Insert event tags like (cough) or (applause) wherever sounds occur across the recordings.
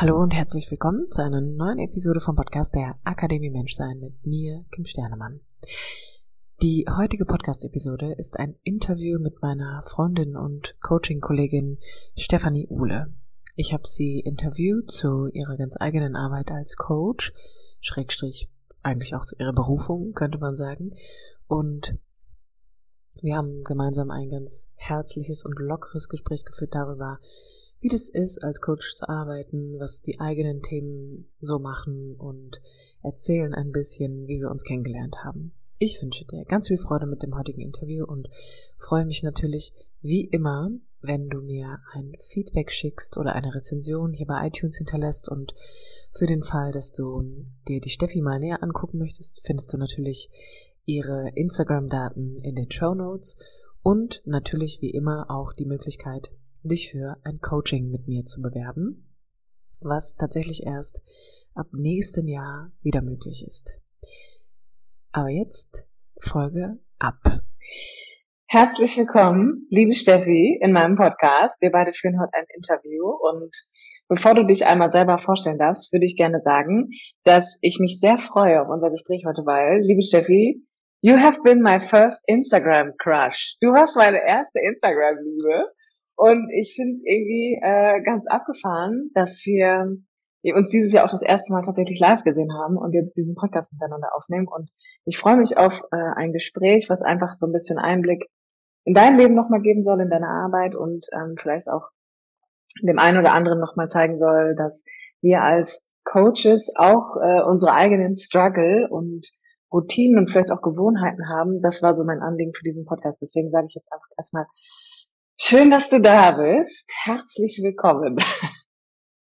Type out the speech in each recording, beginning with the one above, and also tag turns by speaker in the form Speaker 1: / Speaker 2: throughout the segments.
Speaker 1: Hallo und herzlich willkommen zu einer neuen Episode vom Podcast der Akademie Menschsein mit mir, Kim Sternemann. Die heutige Podcast-Episode ist ein Interview mit meiner Freundin und Coaching-Kollegin Stefanie Uhle. Ich habe sie interviewt zu ihrer ganz eigenen Arbeit als Coach, Schrägstrich eigentlich auch zu ihrer Berufung, könnte man sagen. Und wir haben gemeinsam ein ganz herzliches und lockeres Gespräch geführt darüber, wie das ist, als Coach zu arbeiten, was die eigenen Themen so machen und erzählen ein bisschen, wie wir uns kennengelernt haben. Ich wünsche dir ganz viel Freude mit dem heutigen Interview und freue mich natürlich wie immer, wenn du mir ein Feedback schickst oder eine Rezension hier bei iTunes hinterlässt und für den Fall, dass du dir die Steffi mal näher angucken möchtest, findest du natürlich ihre Instagram-Daten in den Show Notes und natürlich wie immer auch die Möglichkeit, dich für ein Coaching mit mir zu bewerben, was tatsächlich erst ab nächstem Jahr wieder möglich ist. Aber jetzt Folge ab. Herzlich willkommen, liebe Steffi, in meinem Podcast. Wir beide führen heute ein Interview und bevor du dich einmal selber vorstellen darfst, würde ich gerne sagen, dass ich mich sehr freue auf unser Gespräch heute, weil, liebe Steffi, you have been my first Instagram crush. Du warst meine erste Instagram-Liebe und ich finde es irgendwie äh, ganz abgefahren, dass wir uns dieses Jahr auch das erste Mal tatsächlich live gesehen haben und jetzt diesen Podcast miteinander aufnehmen. Und ich freue mich auf äh, ein Gespräch, was einfach so ein bisschen Einblick in dein Leben nochmal geben soll, in deine Arbeit und ähm, vielleicht auch dem einen oder anderen nochmal zeigen soll, dass wir als Coaches auch äh, unsere eigenen Struggle und Routinen und vielleicht auch Gewohnheiten haben. Das war so mein Anliegen für diesen Podcast. Deswegen sage ich jetzt einfach erstmal Schön, dass du da bist. Herzlich willkommen.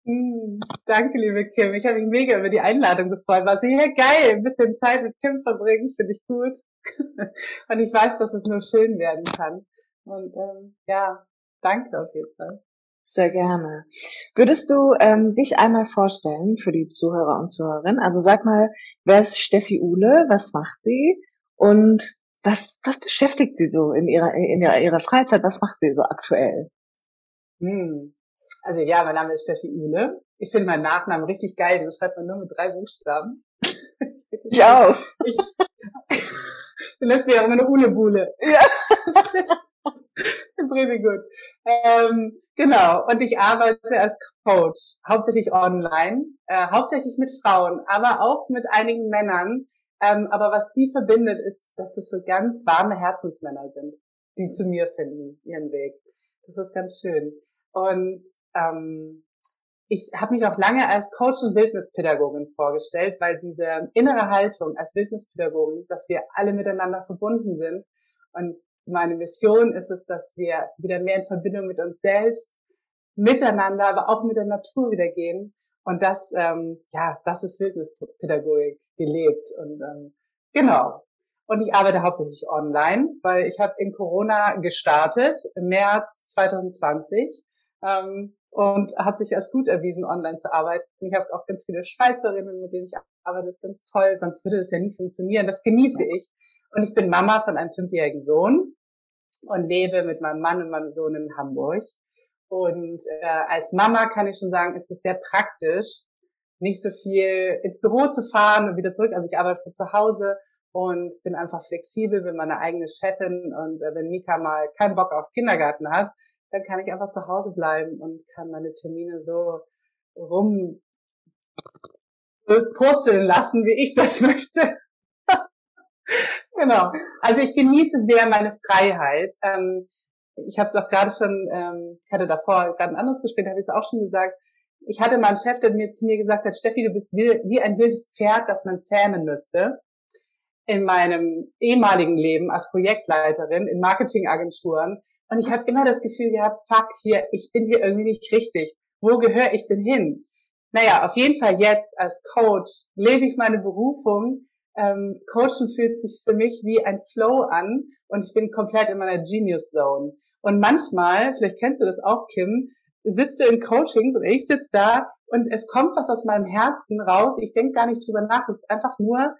Speaker 2: Hm, danke, liebe Kim. Ich habe mich mega über die Einladung gefreut. War so, ja geil, ein bisschen Zeit mit Kim verbringen, finde ich gut. (laughs) Und ich weiß, dass es nur schön werden kann. Und ähm, ja, danke auf jeden Fall.
Speaker 1: Sehr gerne. Würdest du ähm, dich einmal vorstellen für die Zuhörer und Zuhörerinnen? Also sag mal, wer ist Steffi Uhle? Was macht sie? Und was, was beschäftigt Sie so in Ihrer, in ihrer, ihrer Freizeit? Was macht sie so aktuell?
Speaker 2: Hm. Also ja, mein Name ist Steffi Uhle. Ich finde meinen Nachnamen richtig geil. Den schreibt man nur mit drei Buchstaben. (laughs)
Speaker 1: Ich auch. Ich,
Speaker 2: du nennst mich auch immer eine Uhle-Bule. Ja. das (laughs) ist richtig gut. Ähm, genau. Und ich arbeite als Coach, hauptsächlich online, äh, hauptsächlich mit Frauen, aber auch mit einigen Männern, ähm, aber was die verbindet, ist, dass es so ganz warme Herzensmänner sind, die zu mir finden, ihren Weg. Das ist ganz schön. Und ähm, ich habe mich auch lange als Coach und Wildnispädagogin vorgestellt, weil diese innere Haltung als Wildnispädagogin, dass wir alle miteinander verbunden sind. Und meine Mission ist es, dass wir wieder mehr in Verbindung mit uns selbst, miteinander, aber auch mit der Natur wieder gehen. Und das, ähm, ja, das ist Wildnispädagogik gelebt. Und ähm, genau. Und ich arbeite hauptsächlich online, weil ich habe in Corona gestartet, im März 2020. Ähm, und hat sich als gut erwiesen, online zu arbeiten. Ich habe auch ganz viele Schweizerinnen, mit denen ich arbeite. Das ist ganz toll, sonst würde das ja nie funktionieren. Das genieße ich. Und ich bin Mama von einem fünfjährigen Sohn und lebe mit meinem Mann und meinem Sohn in Hamburg. Und äh, als Mama kann ich schon sagen, ist es sehr praktisch, nicht so viel ins Büro zu fahren und wieder zurück. Also ich arbeite von zu Hause und bin einfach flexibel, bin meine eigene Chefin und äh, wenn Mika mal keinen Bock auf Kindergarten hat, dann kann ich einfach zu Hause bleiben und kann meine Termine so rum purzeln lassen, wie ich das (laughs) möchte. (laughs) genau. Also ich genieße sehr meine Freiheit. Ähm, ich habe es auch gerade schon, ähm, ich hatte davor gerade ein anderes Gespräch, habe ich es auch schon gesagt, ich hatte mal einen Chef, der mir zu mir gesagt hat, Steffi, du bist wie ein wildes Pferd, das man zähmen müsste. In meinem ehemaligen Leben als Projektleiterin in Marketingagenturen Und ich habe immer das Gefühl gehabt, fuck, hier, ich bin hier irgendwie nicht richtig. Wo gehöre ich denn hin? Naja, auf jeden Fall jetzt als Coach lebe ich meine Berufung. Ähm, Coachen fühlt sich für mich wie ein Flow an und ich bin komplett in meiner Genius Zone. Und manchmal, vielleicht kennst du das auch, Kim, sitzt du in Coachings und ich sitze da und es kommt was aus meinem Herzen raus. Ich denke gar nicht drüber nach. Es ist einfach nur,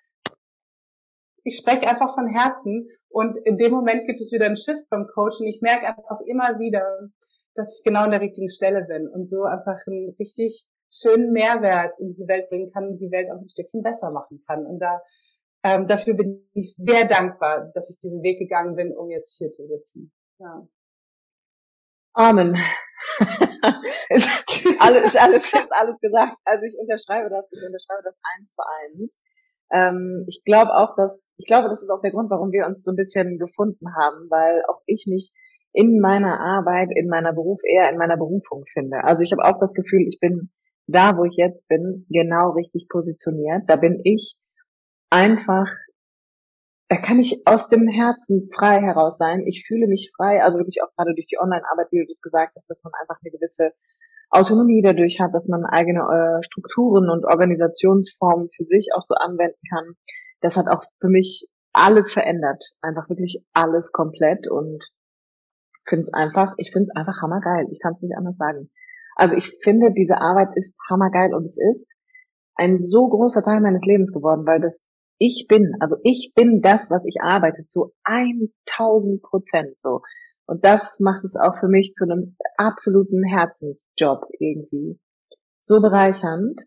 Speaker 2: ich spreche einfach von Herzen und in dem Moment gibt es wieder ein Shift beim Coaching. Ich merke einfach immer wieder, dass ich genau an der richtigen Stelle bin und so einfach einen richtig schönen Mehrwert in diese Welt bringen kann und die Welt auch ein Stückchen besser machen kann. Und da ähm, dafür bin ich sehr dankbar, dass ich diesen Weg gegangen bin, um jetzt hier zu sitzen. Ja.
Speaker 1: Amen. (laughs) ist alles, ist alles, ist alles gesagt. Also ich unterschreibe das, ich unterschreibe das eins zu eins. Ähm, ich glaube auch, dass, ich glaube, das ist auch der Grund, warum wir uns so ein bisschen gefunden haben, weil auch ich mich in meiner Arbeit, in meiner Beruf eher in meiner Berufung finde. Also ich habe auch das Gefühl, ich bin da, wo ich jetzt bin, genau richtig positioniert. Da bin ich einfach, da kann ich aus dem Herzen frei heraus sein. Ich fühle mich frei, also wirklich auch gerade durch die Online-Arbeit, wie du das gesagt hast, dass man einfach eine gewisse Autonomie dadurch hat, dass man eigene äh, Strukturen und Organisationsformen für sich auch so anwenden kann. Das hat auch für mich alles verändert. Einfach wirklich alles komplett und finde es einfach, ich finde es einfach hammergeil. Ich kann es nicht anders sagen. Also ich finde, diese Arbeit ist hammergeil und es ist ein so großer Teil meines Lebens geworden, weil das ich bin, also ich bin das, was ich arbeite, zu 1000 Prozent so. Und das macht es auch für mich zu einem absoluten Herzensjob irgendwie. So bereichernd.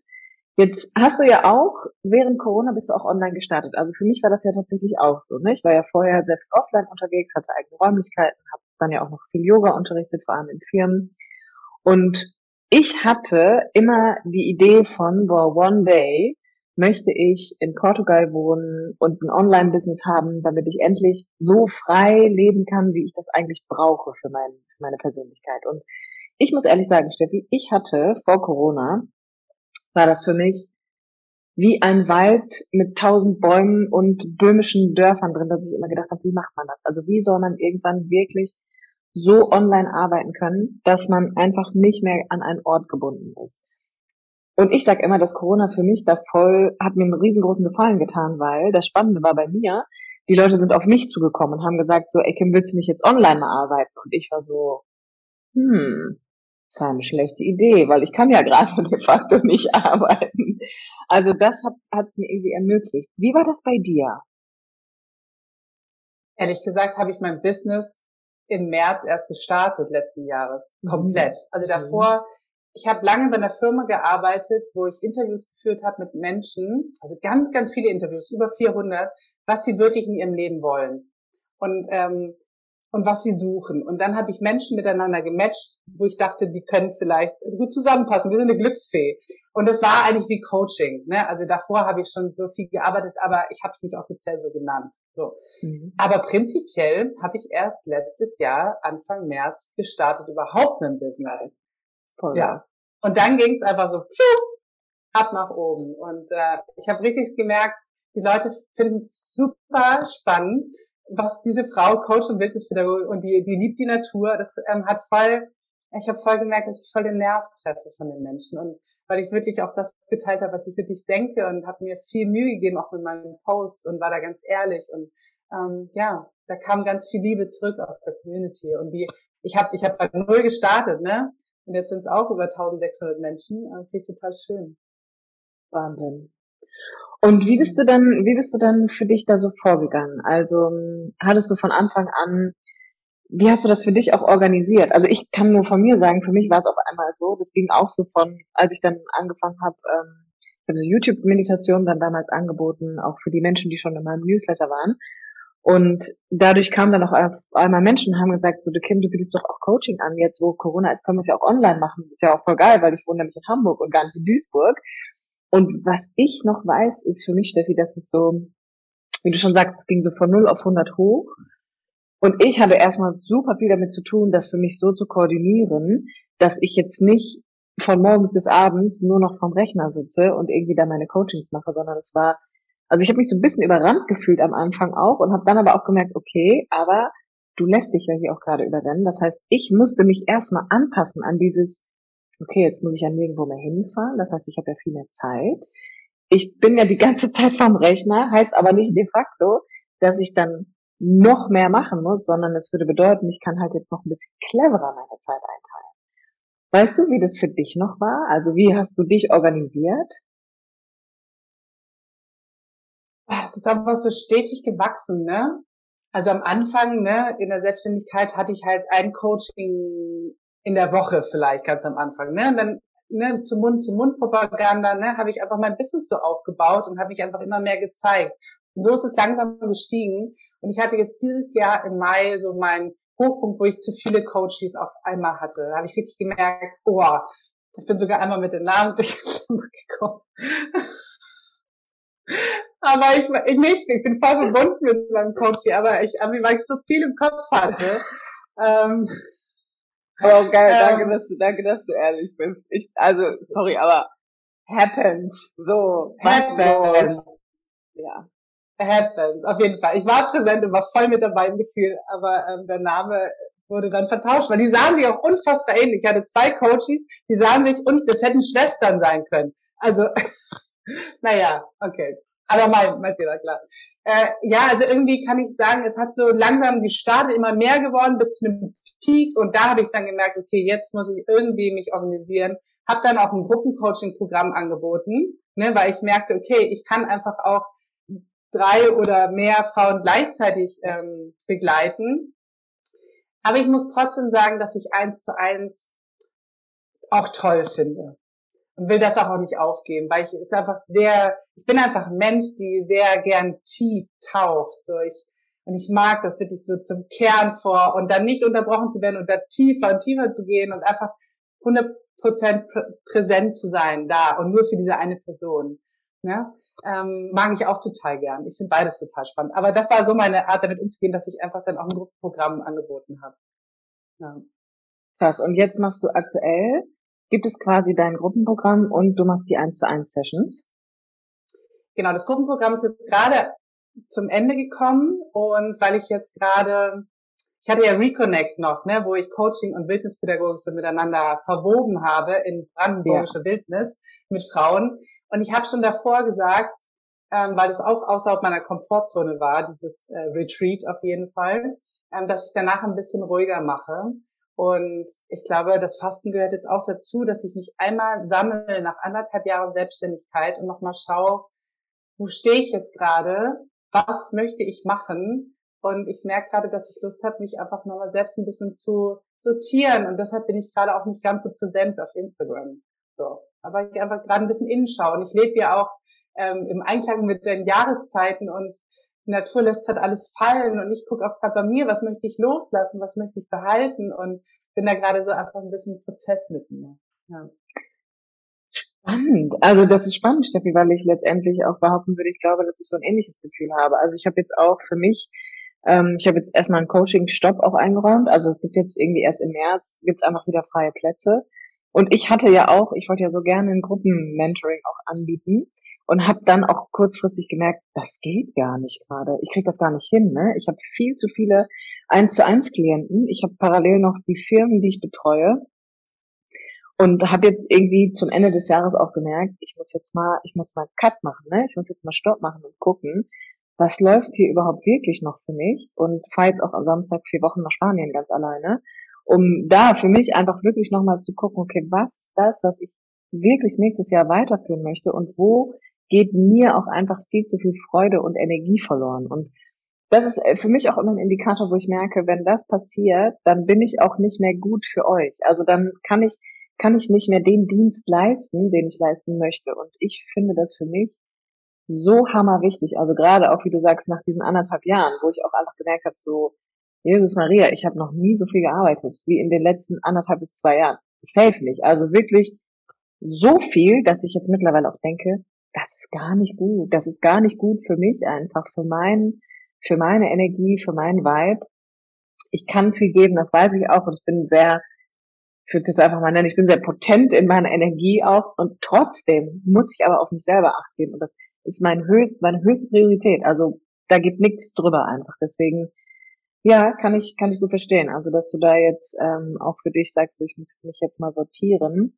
Speaker 1: Jetzt hast du ja auch, während Corona bist du auch online gestartet. Also für mich war das ja tatsächlich auch so. Ne? Ich war ja vorher sehr viel offline unterwegs, hatte eigene Räumlichkeiten, habe dann ja auch noch viel Yoga unterrichtet, vor allem in Firmen. Und ich hatte immer die Idee von, boah, one day möchte ich in Portugal wohnen und ein Online-Business haben, damit ich endlich so frei leben kann, wie ich das eigentlich brauche für, mein, für meine Persönlichkeit. Und ich muss ehrlich sagen, Steffi, ich hatte vor Corona, war das für mich wie ein Wald mit tausend Bäumen und böhmischen Dörfern drin, dass ich immer gedacht habe, wie macht man das? Also wie soll man irgendwann wirklich so online arbeiten können, dass man einfach nicht mehr an einen Ort gebunden ist? Und ich sage immer, dass Corona für mich da voll, hat mir einen riesengroßen Gefallen getan, weil das Spannende war bei mir, die Leute sind auf mich zugekommen und haben gesagt so, ey Kim, willst du nicht jetzt online mal arbeiten? Und ich war so, hm, keine schlechte Idee, weil ich kann ja gerade (laughs) de facto nicht arbeiten. Also das hat es mir irgendwie ermöglicht. Wie war das bei dir?
Speaker 2: Ehrlich gesagt habe ich mein Business im März erst gestartet letzten Jahres, mhm. komplett. Also davor ich habe lange bei einer Firma gearbeitet, wo ich Interviews geführt habe mit Menschen, also ganz, ganz viele Interviews, über 400, was sie wirklich in ihrem Leben wollen und ähm, und was sie suchen. Und dann habe ich Menschen miteinander gematcht, wo ich dachte, die können vielleicht gut zusammenpassen. Wir sind eine Glücksfee. Und das war eigentlich wie Coaching. Ne? Also davor habe ich schon so viel gearbeitet, aber ich habe es nicht offiziell so genannt. So. Mhm. Aber prinzipiell habe ich erst letztes Jahr, Anfang März, gestartet, überhaupt ein Business. Voll. Ja. Und dann ging es einfach so ab nach oben. Und äh, ich habe richtig gemerkt, die Leute finden es super spannend, was diese Frau, Coach und Bildungspädagogik, und die, die liebt die Natur. Das ähm, hat voll, ich habe voll gemerkt, dass ich voll den Nerv treffe von den Menschen. Und weil ich wirklich auch das geteilt habe, was ich wirklich denke und habe mir viel Mühe gegeben, auch mit meinen Posts und war da ganz ehrlich. Und ähm, ja, da kam ganz viel Liebe zurück aus der Community. Und die, ich habe ich hab bei null gestartet, ne? Und jetzt sind es auch über 1600 Menschen. Äh, Finde ich total schön.
Speaker 1: Wahnsinn. Und wie bist du dann, wie bist du dann für dich da so vorgegangen? Also hattest du von Anfang an, wie hast du das für dich auch organisiert? Also ich kann nur von mir sagen, für mich war es auf einmal so, das ging auch so von, als ich dann angefangen habe, ähm, ich habe so YouTube-Meditation dann damals angeboten, auch für die Menschen, die schon in meinem Newsletter waren. Und dadurch kamen dann auch einmal Menschen und haben gesagt, so, du Kim, du bietest doch auch Coaching an, jetzt wo Corona ist, können wir es ja auch online machen. ist ja auch voll geil, weil ich wohne nämlich in Hamburg und gar nicht in Duisburg. Und was ich noch weiß, ist für mich, Steffi, dass es so, wie du schon sagst, es ging so von 0 auf 100 hoch. Und ich hatte erstmal super viel damit zu tun, das für mich so zu koordinieren, dass ich jetzt nicht von morgens bis abends nur noch vom Rechner sitze und irgendwie da meine Coachings mache, sondern es war also ich habe mich so ein bisschen überrannt gefühlt am Anfang auch und habe dann aber auch gemerkt, okay, aber du lässt dich ja hier auch gerade überrennen. Das heißt, ich musste mich erstmal anpassen an dieses, okay, jetzt muss ich ja nirgendwo mehr hinfahren. Das heißt, ich habe ja viel mehr Zeit. Ich bin ja die ganze (laughs) Zeit vom Rechner, heißt aber nicht de facto, dass ich dann noch mehr machen muss, sondern es würde bedeuten, ich kann halt jetzt noch ein bisschen cleverer meine Zeit einteilen. Weißt du, wie das für dich noch war? Also wie hast du dich organisiert?
Speaker 2: Das ist einfach so stetig gewachsen, ne? Also am Anfang, ne, in der Selbstständigkeit hatte ich halt ein Coaching in der Woche vielleicht ganz am Anfang, ne? Und dann ne, zu Mund zu Mund Propaganda, ne, habe ich einfach mein Business so aufgebaut und habe mich einfach immer mehr gezeigt. Und so ist es langsam gestiegen. Und ich hatte jetzt dieses Jahr im Mai so meinen Hochpunkt, wo ich zu viele Coaches auf einmal hatte. Da habe ich richtig gemerkt, oh, ich bin sogar einmal mit den Namen (laughs) durchgekommen. Aber ich, ich nicht, ich bin voll verbunden mit meinem Coach aber ich, weil ich so viel im Kopf hatte. Ähm,
Speaker 1: aber geil, ähm, danke, dass du, danke, dass du ehrlich bist. Ich, also, sorry, aber happens, so,
Speaker 2: happens. Ja. Happens, auf jeden Fall. Ich war präsent und war voll mit dabei im Gefühl, aber ähm, der Name wurde dann vertauscht, weil die sahen sich auch unfassbar ähnlich. Ich hatte zwei Coaches, die sahen sich und das hätten Schwestern sein können. Also, (laughs) naja, okay. Aber mein, mein Fehler, klar. Äh, ja, also irgendwie kann ich sagen, es hat so langsam gestartet, immer mehr geworden bis zu einem Peak und da habe ich dann gemerkt, okay, jetzt muss ich irgendwie mich organisieren. Habe dann auch ein Gruppencoaching-Programm angeboten, ne, weil ich merkte, okay, ich kann einfach auch drei oder mehr Frauen gleichzeitig ähm, begleiten. Aber ich muss trotzdem sagen, dass ich eins zu eins auch toll finde und will das auch nicht aufgeben, weil ich ist einfach sehr, ich bin einfach ein Mensch, die sehr gern tief taucht. So ich und ich mag das wirklich so zum Kern vor und dann nicht unterbrochen zu werden und da tiefer und tiefer zu gehen und einfach 100 Prozent präsent zu sein da und nur für diese eine Person. Ja? Ähm, mag ich auch total gern. Ich finde beides total spannend. Aber das war so meine Art, damit umzugehen, dass ich einfach dann auch ein Gruppenprogramm angeboten habe.
Speaker 1: Ja. Krass. Und jetzt machst du aktuell gibt es quasi dein Gruppenprogramm und du machst die 1 zu 1 Sessions.
Speaker 2: Genau, das Gruppenprogramm ist jetzt gerade zum Ende gekommen und weil ich jetzt gerade, ich hatte ja Reconnect noch, ne, wo ich Coaching und Wildnispädagogik so miteinander verwoben habe in brandenburgische ja. Wildnis mit Frauen. Und ich habe schon davor gesagt, ähm, weil es auch außerhalb meiner Komfortzone war, dieses äh, Retreat auf jeden Fall, ähm, dass ich danach ein bisschen ruhiger mache und ich glaube, das Fasten gehört jetzt auch dazu, dass ich mich einmal sammle nach anderthalb Jahren Selbstständigkeit und nochmal schaue, wo stehe ich jetzt gerade? Was möchte ich machen? Und ich merke gerade, dass ich Lust habe, mich einfach nochmal selbst ein bisschen zu sortieren. Und deshalb bin ich gerade auch nicht ganz so präsent auf Instagram. So. Aber ich einfach gerade ein bisschen innenschauen. Ich lebe ja auch ähm, im Einklang mit den Jahreszeiten und die Natur lässt halt alles fallen und ich gucke auch gerade bei mir, was möchte ich loslassen, was möchte ich behalten und bin da gerade so einfach ein bisschen Prozess mit mir. Ja.
Speaker 1: Spannend. Also das ist spannend, Steffi, weil ich letztendlich auch behaupten würde, ich glaube, dass ich so ein ähnliches Gefühl habe. Also ich habe jetzt auch für mich, ähm, ich habe jetzt erstmal einen Coaching-Stopp auch eingeräumt. Also es gibt jetzt irgendwie erst im März, gibt es einfach wieder freie Plätze. Und ich hatte ja auch, ich wollte ja so gerne ein Gruppenmentoring auch anbieten und habe dann auch kurzfristig gemerkt, das geht gar nicht gerade. Ich krieg das gar nicht hin. Ne? Ich habe viel zu viele eins zu eins Klienten. Ich habe parallel noch die Firmen, die ich betreue und habe jetzt irgendwie zum Ende des Jahres auch gemerkt, ich muss jetzt mal, ich muss mal Cut machen. Ne? Ich muss jetzt mal Stopp machen und gucken, was läuft hier überhaupt wirklich noch für mich und fahre jetzt auch am Samstag vier Wochen nach Spanien ganz alleine, um da für mich einfach wirklich nochmal zu gucken, okay, was ist das, was ich wirklich nächstes Jahr weiterführen möchte und wo geht mir auch einfach viel zu viel Freude und Energie verloren. Und das ist äh, für mich auch immer ein Indikator, wo ich merke, wenn das passiert, dann bin ich auch nicht mehr gut für euch. Also dann kann ich, kann ich nicht mehr den Dienst leisten, den ich leisten möchte. Und ich finde das für mich so hammerwichtig. Also gerade auch, wie du sagst, nach diesen anderthalb Jahren, wo ich auch einfach gemerkt habe, so, Jesus Maria, ich habe noch nie so viel gearbeitet wie in den letzten anderthalb bis zwei Jahren. Safe nicht. Also wirklich so viel, dass ich jetzt mittlerweile auch denke, das ist gar nicht gut. Das ist gar nicht gut für mich einfach, für mein, für meine Energie, für meinen Vibe. Ich kann viel geben, das weiß ich auch und ich bin sehr, ich würde jetzt einfach mal nennen, ich bin sehr potent in meiner Energie auch und trotzdem muss ich aber auf mich selber acht geben und das ist mein höchst, meine höchste Priorität. Also da geht nichts drüber einfach. Deswegen Ja, kann ich, kann ich gut verstehen. Also, dass du da jetzt ähm, auch für dich sagst, ich muss mich jetzt mal sortieren.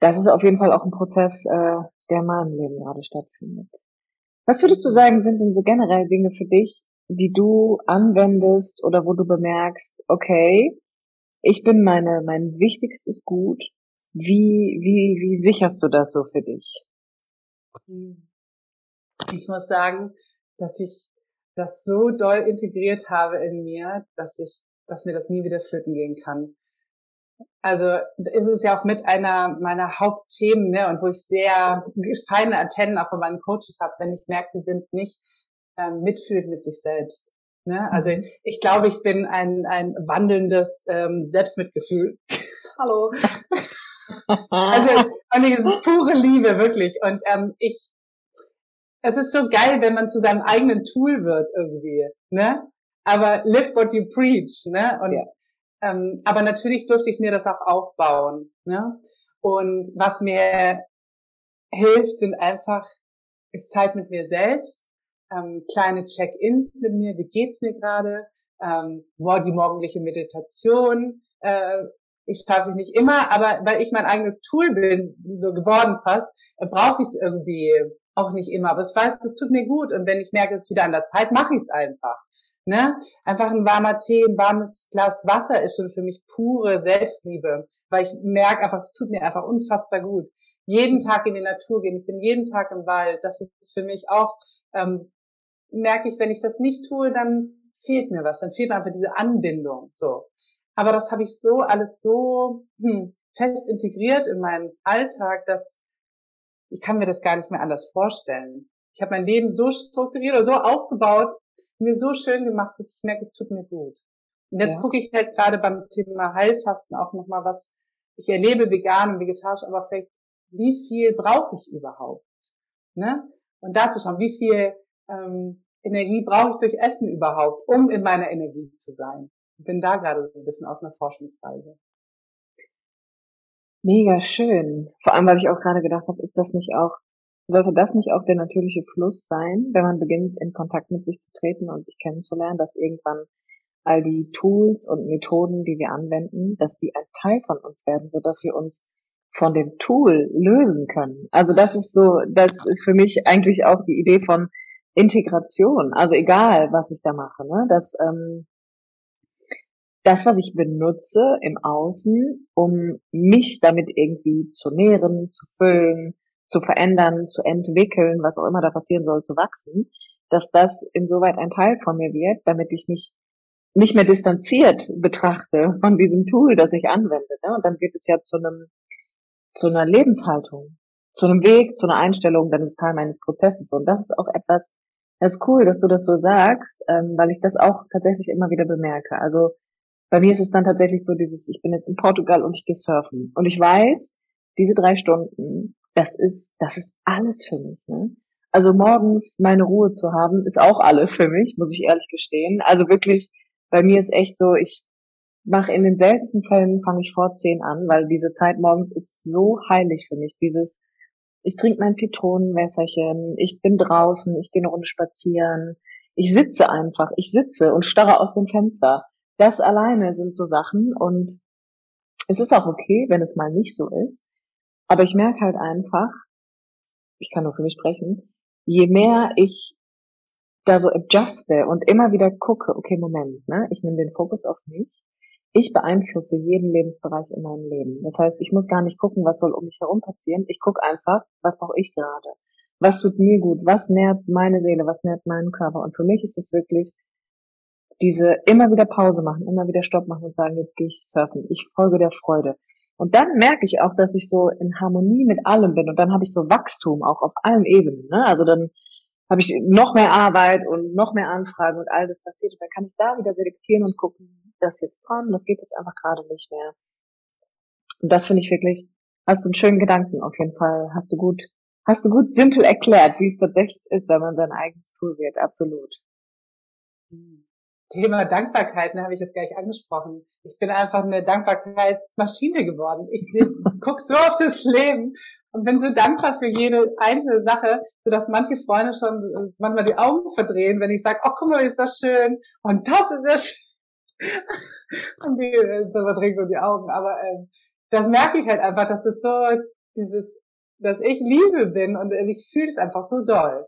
Speaker 1: Das ist auf jeden Fall auch ein Prozess, äh, der in meinem Leben gerade stattfindet. Was würdest du sagen, sind denn so generell Dinge für dich, die du anwendest oder wo du bemerkst, okay, ich bin meine, mein wichtigstes Gut. Wie, wie, wie sicherst du das so für dich?
Speaker 2: Ich muss sagen, dass ich das so doll integriert habe in mir, dass ich, dass mir das nie wieder flöten gehen kann. Also ist es ja auch mit einer meiner Hauptthemen, ne, und wo ich sehr feine Antennen auch bei meinen Coaches habe, wenn ich merke, sie sind nicht ähm, mitfühlend mit sich selbst. Ne? Also mhm. ich glaube, ich bin ein, ein wandelndes ähm, Selbstmitgefühl. (laughs) Hallo. also und ich, pure Liebe, wirklich. Und ähm, ich es ist so geil, wenn man zu seinem eigenen Tool wird irgendwie, ne? Aber live what you preach, ne? Und, ja. Ähm, aber natürlich durfte ich mir das auch aufbauen, ne? Und was mir hilft, sind einfach, ist Zeit mit mir selbst, ähm, kleine Check-ins mit mir, wie geht's mir gerade, ähm, die morgendliche Meditation, äh, ich schaffe nicht immer, aber weil ich mein eigenes Tool bin, so geworden fast, äh, brauche ich es irgendwie auch nicht immer, aber ich weiß, das tut mir gut. Und wenn ich merke, es ist wieder an der Zeit, mache ich es einfach. Ne? Einfach ein warmer Tee, ein warmes Glas Wasser ist schon für mich pure Selbstliebe, weil ich merke einfach, es tut mir einfach unfassbar gut. Jeden Tag in die Natur gehen, ich bin jeden Tag im Wald, das ist für mich auch, ähm, merke ich, wenn ich das nicht tue, dann fehlt mir was, dann fehlt mir einfach diese Anbindung, so. Aber das habe ich so alles so hm, fest integriert in meinen Alltag, dass ich kann mir das gar nicht mehr anders vorstellen. Ich habe mein Leben so strukturiert oder so aufgebaut, mir so schön gemacht, dass ich merke, es tut mir gut. Und jetzt ja. gucke ich halt gerade beim Thema Heilfasten auch nochmal, was ich erlebe, vegan und vegetarisch, aber vielleicht, wie viel brauche ich überhaupt? Ne? Und dazu schauen, wie viel ähm, Energie brauche ich durch Essen überhaupt, um in meiner Energie zu sein. Ich bin da gerade so ein bisschen auf einer Forschungsreise.
Speaker 1: Mega schön. Vor allem, weil ich auch gerade gedacht habe, ist das nicht auch, sollte das nicht auch der natürliche Fluss sein, wenn man beginnt, in Kontakt mit sich zu treten und sich kennenzulernen, dass irgendwann all die Tools und Methoden, die wir anwenden, dass die ein Teil von uns werden, so dass wir uns von dem Tool lösen können. Also das ist so, das ist für mich eigentlich auch die Idee von Integration. Also egal, was ich da mache, ne, dass ähm, das, was ich benutze im Außen, um mich damit irgendwie zu nähren, zu füllen, zu verändern, zu entwickeln, was auch immer da passieren soll, zu wachsen, dass das insoweit ein Teil von mir wird, damit ich mich nicht mehr distanziert betrachte von diesem Tool, das ich anwende. Ne? Und dann wird es ja zu einem, zu einer Lebenshaltung, zu einem Weg, zu einer Einstellung, dann ist es Teil meines Prozesses. Und das ist auch etwas, das ist cool, dass du das so sagst, ähm, weil ich das auch tatsächlich immer wieder bemerke. Also bei mir ist es dann tatsächlich so dieses, ich bin jetzt in Portugal und ich gehe surfen. Und ich weiß, diese drei Stunden, das ist, das ist alles für mich. Ne? Also morgens meine Ruhe zu haben, ist auch alles für mich, muss ich ehrlich gestehen. Also wirklich, bei mir ist echt so, ich mache in den seltensten Fällen, fange ich vor zehn an, weil diese Zeit morgens ist so heilig für mich. Dieses, ich trinke mein Zitronenwässerchen, ich bin draußen, ich gehe eine Runde spazieren, ich sitze einfach, ich sitze und starre aus dem Fenster das alleine sind so Sachen und es ist auch okay, wenn es mal nicht so ist. Aber ich merke halt einfach, ich kann nur für mich sprechen, je mehr ich da so adjuste und immer wieder gucke, okay, Moment, ne, ich nehme den Fokus auf mich, ich beeinflusse jeden Lebensbereich in meinem Leben. Das heißt, ich muss gar nicht gucken, was soll um mich herum passieren. Ich gucke einfach, was brauche ich gerade? Was tut mir gut? Was nährt meine Seele? Was nährt meinen Körper? Und für mich ist es wirklich diese immer wieder Pause machen, immer wieder Stopp machen und sagen, jetzt gehe ich surfen, ich folge der Freude. Und dann merke ich auch, dass ich so in Harmonie mit allem bin und dann habe ich so Wachstum auch auf allen Ebenen. Ne? Also dann habe ich noch mehr Arbeit und noch mehr Anfragen und all das passiert und dann kann ich da wieder selektieren und gucken, das jetzt dran, das geht jetzt einfach gerade nicht mehr. Und das finde ich wirklich, hast du einen schönen Gedanken auf jeden Fall, hast du gut, hast du gut simpel erklärt, wie es tatsächlich ist, wenn man sein eigenes Tool wird, absolut.
Speaker 2: Mhm. Thema Dankbarkeit, ne, habe ich jetzt gleich angesprochen. Ich bin einfach eine Dankbarkeitsmaschine geworden. Ich (laughs) guck so auf das Leben und bin so dankbar für jede einzelne Sache, so dass manche Freunde schon äh, manchmal die Augen verdrehen, wenn ich sage, oh, guck mal, ist das schön und das ist ja (laughs) schön. und die äh, verdrehen so die Augen. Aber äh, das merke ich halt einfach, dass es so dieses, dass ich Liebe bin und ich fühle es einfach so doll.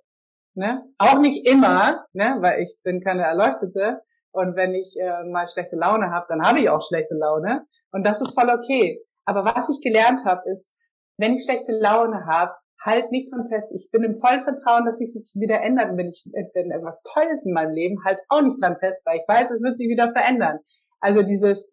Speaker 2: Ne? Auch nicht immer, ne? weil ich bin keine Erleuchtete. Und wenn ich äh, mal schlechte Laune habe, dann habe ich auch schlechte Laune. Und das ist voll okay. Aber was ich gelernt habe, ist, wenn ich schlechte Laune habe, halt nicht dran fest. Ich bin im vollen Vertrauen, dass sich sich wieder ändert. Und wenn ich, wenn irgendwas Tolles in meinem Leben, halt auch nicht dran fest, weil ich weiß, es wird sich wieder verändern. Also dieses,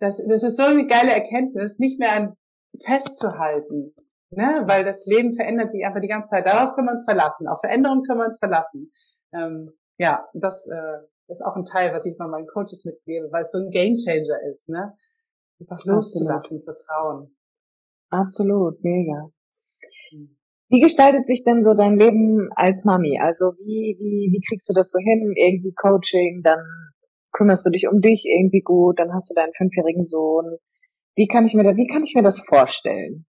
Speaker 2: das, das ist so eine geile Erkenntnis, nicht mehr an festzuhalten, ne? weil das Leben verändert sich einfach die ganze Zeit. Darauf können wir uns verlassen. Auf Veränderungen können wir uns verlassen. Ähm, ja, das äh, ist auch ein Teil, was ich mal meinen Coaches mitgebe, weil es so ein Gamechanger ist, ne? Einfach loszulassen, Absolut. Vertrauen.
Speaker 1: Absolut, mega. Hm. Wie gestaltet sich denn so dein Leben als Mami? Also wie, wie, wie kriegst du das so hin? Irgendwie Coaching, dann kümmerst du dich um dich irgendwie gut, dann hast du deinen fünfjährigen Sohn. Wie kann ich mir da, wie kann ich mir das vorstellen?